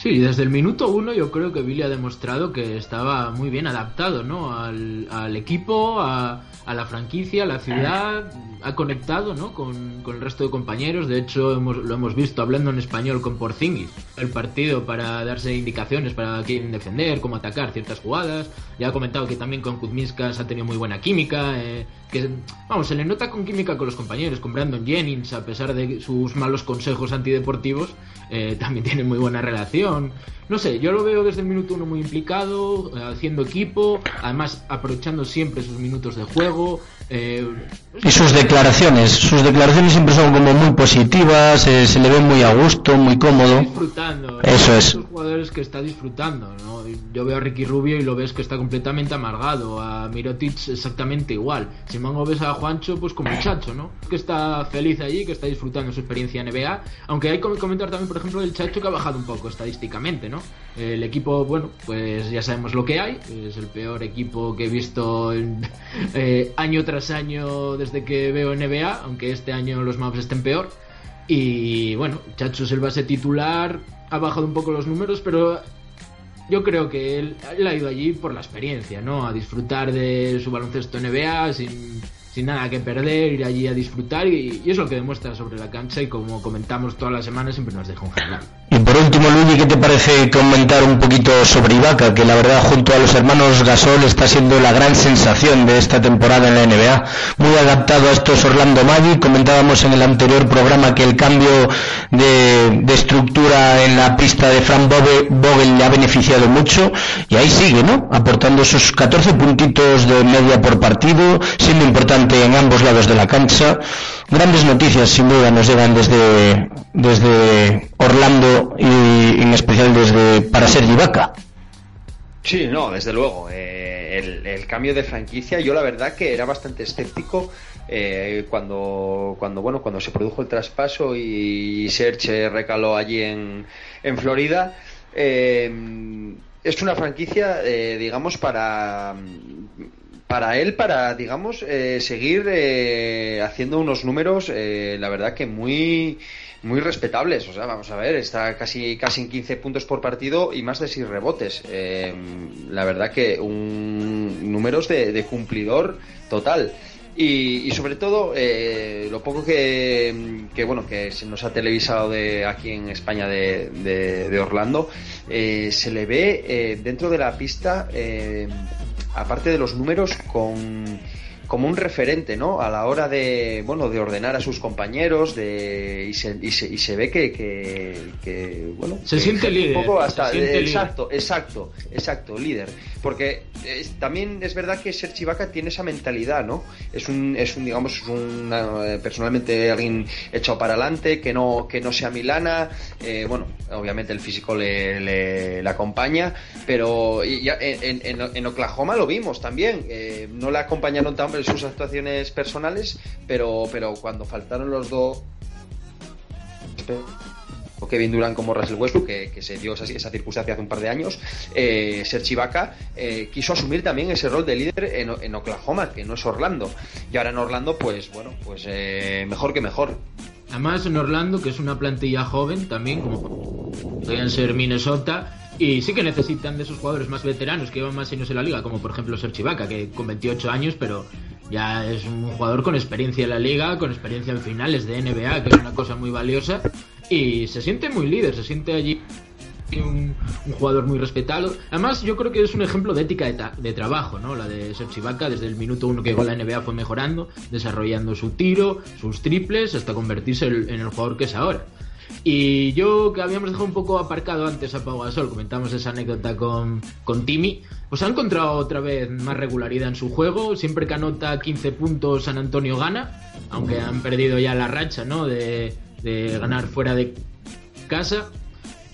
Sí, desde el minuto uno yo creo que Billy ha demostrado que estaba muy bien adaptado, ¿no? Al, al equipo, a, la franquicia, a la ciudad, ha conectado, ¿no? Con, con el resto de compañeros. De hecho, hemos, lo hemos visto hablando en español con Porzingis, el partido para darse indicaciones para quién defender, cómo atacar ciertas jugadas. Ya ha comentado que también con Kuzmiskas ha tenido muy buena química, eh, que vamos, se le nota con química con los compañeros, con Brandon Jennings, a pesar de sus malos consejos antideportivos, eh, también tiene muy buena relación. No sé, yo lo veo desde el minuto uno muy implicado, eh, haciendo equipo, además aprovechando siempre sus minutos de juego. eh, Y sus declaraciones, sus declaraciones siempre son como muy positivas, eh, se le ve muy a gusto, muy cómodo. disfrutando. Eso es. Esos jugadores que está disfrutando, ¿no? Yo veo a Ricky Rubio y lo ves que está completamente amargado, a Mirotic exactamente igual. Si mango ves a Juancho, pues como Chacho, ¿no? Que está feliz allí, que está disfrutando su experiencia en NBA. Aunque hay que comentar también, por ejemplo, el Chacho que ha bajado un poco estadísticamente, ¿no? El equipo, bueno, pues ya sabemos lo que hay. Es el peor equipo que he visto eh, año tras año desde que veo NBA, aunque este año los maps estén peor. Y bueno, Chacho es el base titular, ha bajado un poco los números, pero yo creo que él, ha ido allí por la experiencia, ¿no? A disfrutar de su baloncesto NBA sin, sin nada que perder, ir allí a disfrutar y, y es lo que demuestra sobre la cancha y como comentamos todas las semanas siempre nos deja un general. Luigi, ¿qué te parece comentar un poquito sobre Ibaka? Que la verdad, junto a los hermanos Gasol, está siendo la gran sensación de esta temporada en la NBA. Muy adaptado a estos Orlando Magic. Comentábamos en el anterior programa que el cambio de, de estructura en la pista de Vogel, Vogel le ha beneficiado mucho. Y ahí sigue, ¿no? Aportando sus 14 puntitos de media por partido, siendo importante en ambos lados de la cancha. Grandes noticias, sin duda, nos llegan desde, desde Orlando y en especial desde para ser Ibaka. Sí, no, desde luego. eh, el, cambio de franquicia, yo la verdad que era bastante escéptico eh, cuando, cuando, bueno, cuando se produjo el traspaso y Serge recaló allí en, en Florida. Eh, es una franquicia, eh, digamos, para para él, para, digamos, seguir haciendo unos números, la verdad que muy muy respetables. O sea, vamos a ver, está casi, casi en 15 puntos por partido y más de 6 rebotes. Eh, la verdad que un números de, de cumplidor total. Y, y sobre todo, eh, lo poco que, bueno, que se nos ha televisado de aquí en España de, de, de Orlando, eh, se le ve eh, dentro de la pista, eh, aparte de los números, con como un referente, ¿no? A la hora de, bueno, de ordenar a sus compañeros, de y se, y se, y se ve que, que, que, bueno, Se que siente un líder, poco se hasta, siente líder. exacto, exacto, exacto, líder, porque es- también es verdad que Serge Ibaka tiene esa mentalidad, ¿no? Es un, es un, digamos, un, eh, personalmente alguien echado para adelante, que no, que no sea Milana, eh, bueno, obviamente el físico le, le, acompaña, pero ya en, en, en Oklahoma lo vimos también, eh, no le acompañaron tan en sus actuaciones personales, pero, pero cuando faltaron los dos o Kevin Durant como Russell Westbrook, que, se dio esa, circunstancia hace un par de años, eh, Serge Ibaka eh, quiso asumir también ese rol de líder en, en Oklahoma, que no es Orlando. Y ahora en Orlando, pues bueno, pues eh, mejor que mejor. Además en Orlando, que es una plantilla joven también, como podrían ser Minnesota, y sí que necesitan de esos jugadores más veteranos que llevan más años en la liga, como por ejemplo Serge Ibaka, que con 28 años, pero ya es un jugador con experiencia en la liga, con experiencia en finales de NBA, que es una cosa muy valiosa, y se siente muy líder, se siente allí un, un jugador muy respetado. Además, yo creo que es un ejemplo de ética de, ta- de trabajo, ¿no? La de Serge Ibaka, desde el minuto uno que llegó a la NBA fue mejorando, desarrollando su tiro, sus triples, hasta convertirse en en el jugador que es ahora. Y yo, que habíamos dejado un poco aparcado antes a Pau Gasol, comentamos esa anécdota con, con Timmy, pues ha encontrado otra vez más regularidad en su juego. Siempre que anota 15 puntos, San Antonio gana, aunque han perdido ya la racha, ¿no? De, de ganar fuera de casa.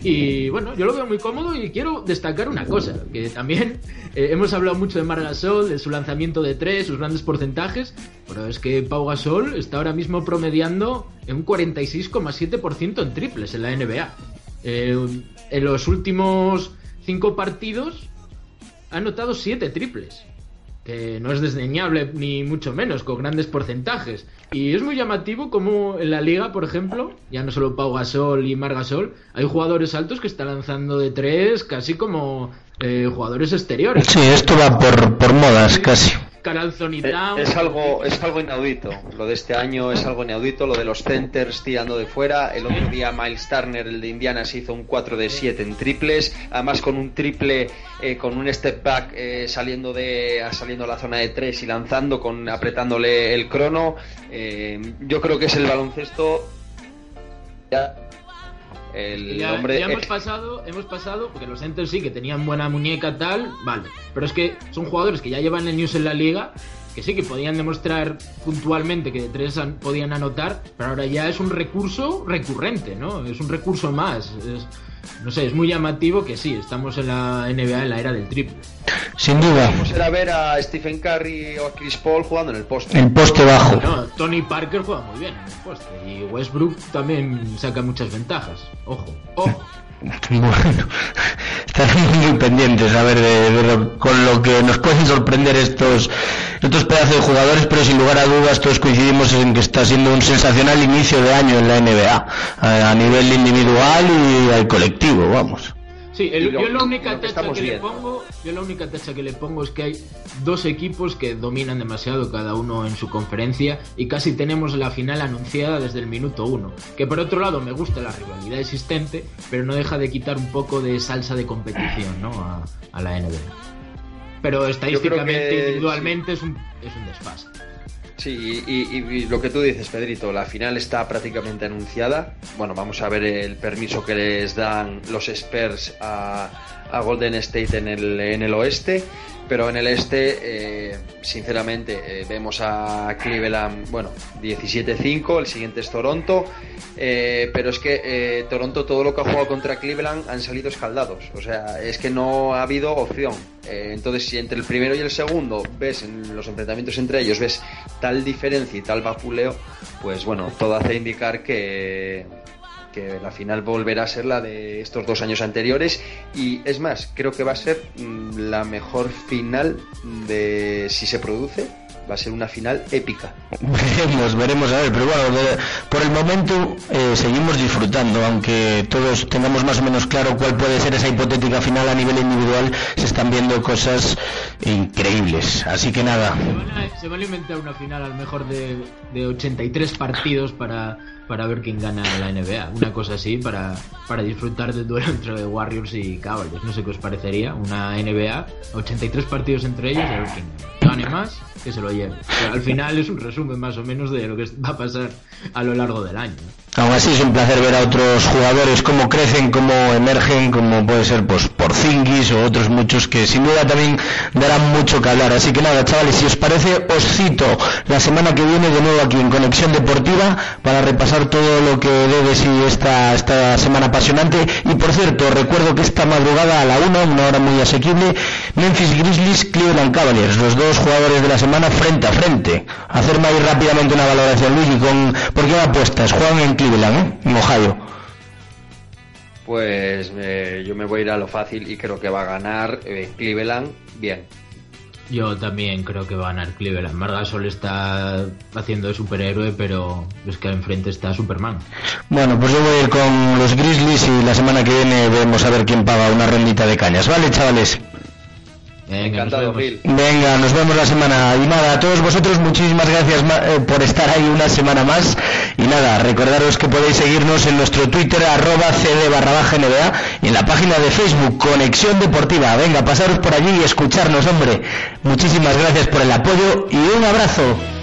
Y bueno, yo lo veo muy cómodo y quiero destacar una cosa, que también eh, hemos hablado mucho de Mar Gasol, de su lanzamiento de tres, sus grandes porcentajes, pero es que Pau Gasol está ahora mismo promediando en un 46,7% en triples en la NBA. Eh, en los últimos cinco partidos ha anotado siete triples que no es desdeñable ni mucho menos, con grandes porcentajes. Y es muy llamativo como en la liga, por ejemplo, ya no solo Pau Gasol y Mar Gasol, hay jugadores altos que están lanzando de tres casi como eh, jugadores exteriores. Sí, esto va por, por modas casi. Eh. Es algo, es algo inaudito. Lo de este año es algo inaudito. Lo de los centers tirando de fuera. El otro día Miles Turner, el de Indiana, se hizo un 4 de 7 en triples. Además con un triple, eh, con un step back eh, saliendo de saliendo a la zona de 3 y lanzando, con apretándole el crono. Eh, yo creo que es el baloncesto. Ya, el Ya, hombre. ya hemos pasado, hemos pasado, porque los centers sí que tenían buena muñeca tal, vale. Pero es que son jugadores que ya llevan el news en la liga, que sí que podían demostrar puntualmente que de tres an- podían anotar, pero ahora ya es un recurso recurrente, ¿no? Es un recurso más. Es, no sé, es muy llamativo que sí, estamos en la NBA en la era del triple. Sin duda. Vamos a ver a Stephen Curry o a Chris Paul jugando en el poste. El poste bajo. No, Tony Parker juega muy bien en el poste y Westbrook también saca muchas ventajas. Ojo, ojo. Bueno, estaremos muy pendientes a ver de, lo- con lo que nos pueden sorprender estos estos pedazos de jugadores, pero sin lugar a dudas todos coincidimos en que está siendo un sensacional inicio de año en la NBA, a nivel individual y al colectivo, vamos. Sí, el- Y lo- yo la única que tacha que le pongo, yo la única tacha que le pongo es que hay dos equipos que dominan demasiado cada uno en su conferencia y casi tenemos la final anunciada desde el minuto uno. Que por otro lado me gusta la rivalidad existente, pero no deja de quitar un poco de salsa de competición, ¿no? A, a la NBA. Pero estadísticamente, que individualmente es un es un desfase. Sí, y, y- lo que tú dices, Pedrito, la final está prácticamente anunciada. Bueno, vamos a ver el permiso que les dan los Spurs a, a Golden State en el, en el oeste. Pero en el este, eh, sinceramente, eh, vemos a Cleveland, bueno, 17-5, el siguiente es Toronto. eh, pero es que eh, Toronto, todo lo que ha jugado contra Cleveland han salido escaldados. O sea, es que no ha habido opción. Entonces, si entre el primero y el segundo ves en los enfrentamientos entre ellos, ves tal diferencia y tal vapuleo, pues bueno, todo hace indicar que, que la final volverá a ser la de estos dos años anteriores. Y es más, creo que va a ser mm, la mejor final de si se produce. Va a ser una final épica. Veremos, veremos a ver, pero bueno, de- por el momento eh, seguimos disfrutando, aunque todos tengamos más o menos claro cuál puede ser esa hipotética final a nivel individual, se están viendo cosas increíbles. Así que nada, Se van a, se van a inventar una final al mejor de, de 83 partidos para, para ver quién gana la NBA. Una cosa así para, para disfrutar del duelo entre Warriors y Cavaliers. No sé qué os parecería. Una NBA, 83 partidos entre ellos a ver quién gane más, que se lo lleve. Pero al final es un resumen más o menos de lo que va a pasar a lo largo del año. Aún así es un placer ver a otros jugadores cómo crecen, cómo emergen, como puede ser pues Porzingis o otros muchos que sin duda también darán mucho que hablar. Así que nada, chavales, si os parece, os cito la semana que viene de nuevo aquí en Conexión Deportiva para repasar todo lo que debe si esta, esta semana apasionante. Y por cierto, recuerdo que esta madrugada a la 1, una hora muy asequible, Memphis Grizzlies, Cleveland Cavaliers, los dos jugadores de la semana frente a frente. Hacerme ahí rápidamente una valoración, Luigi, con, ¿por qué apuestas? Juegan en Cleveland, ¿eh? En Ohio. Pues eh, yo me voy a ir a lo fácil y creo que va a ganar eh, Cleveland bien. Yo también creo que va a ganar Cleveland. Margasol está haciendo de superhéroe, pero es que enfrente está Superman. Bueno, pues yo voy a ir con los Grizzlies y la semana que viene vemos a ver quién paga una rondita de cañas. ¿Vale, chavales? Venga, nos Encantado. Gil. Venga, nos vemos la semana. Y nada, a todos vosotros muchísimas gracias eh, por estar ahí una semana más. Y nada, recordaros que podéis seguirnos en nuestro Twitter arroba cd barra baja NBA y en la página de Facebook Conexión Deportiva. Venga, pasaros por allí y escucharnos, hombre. Muchísimas gracias por el apoyo y un abrazo.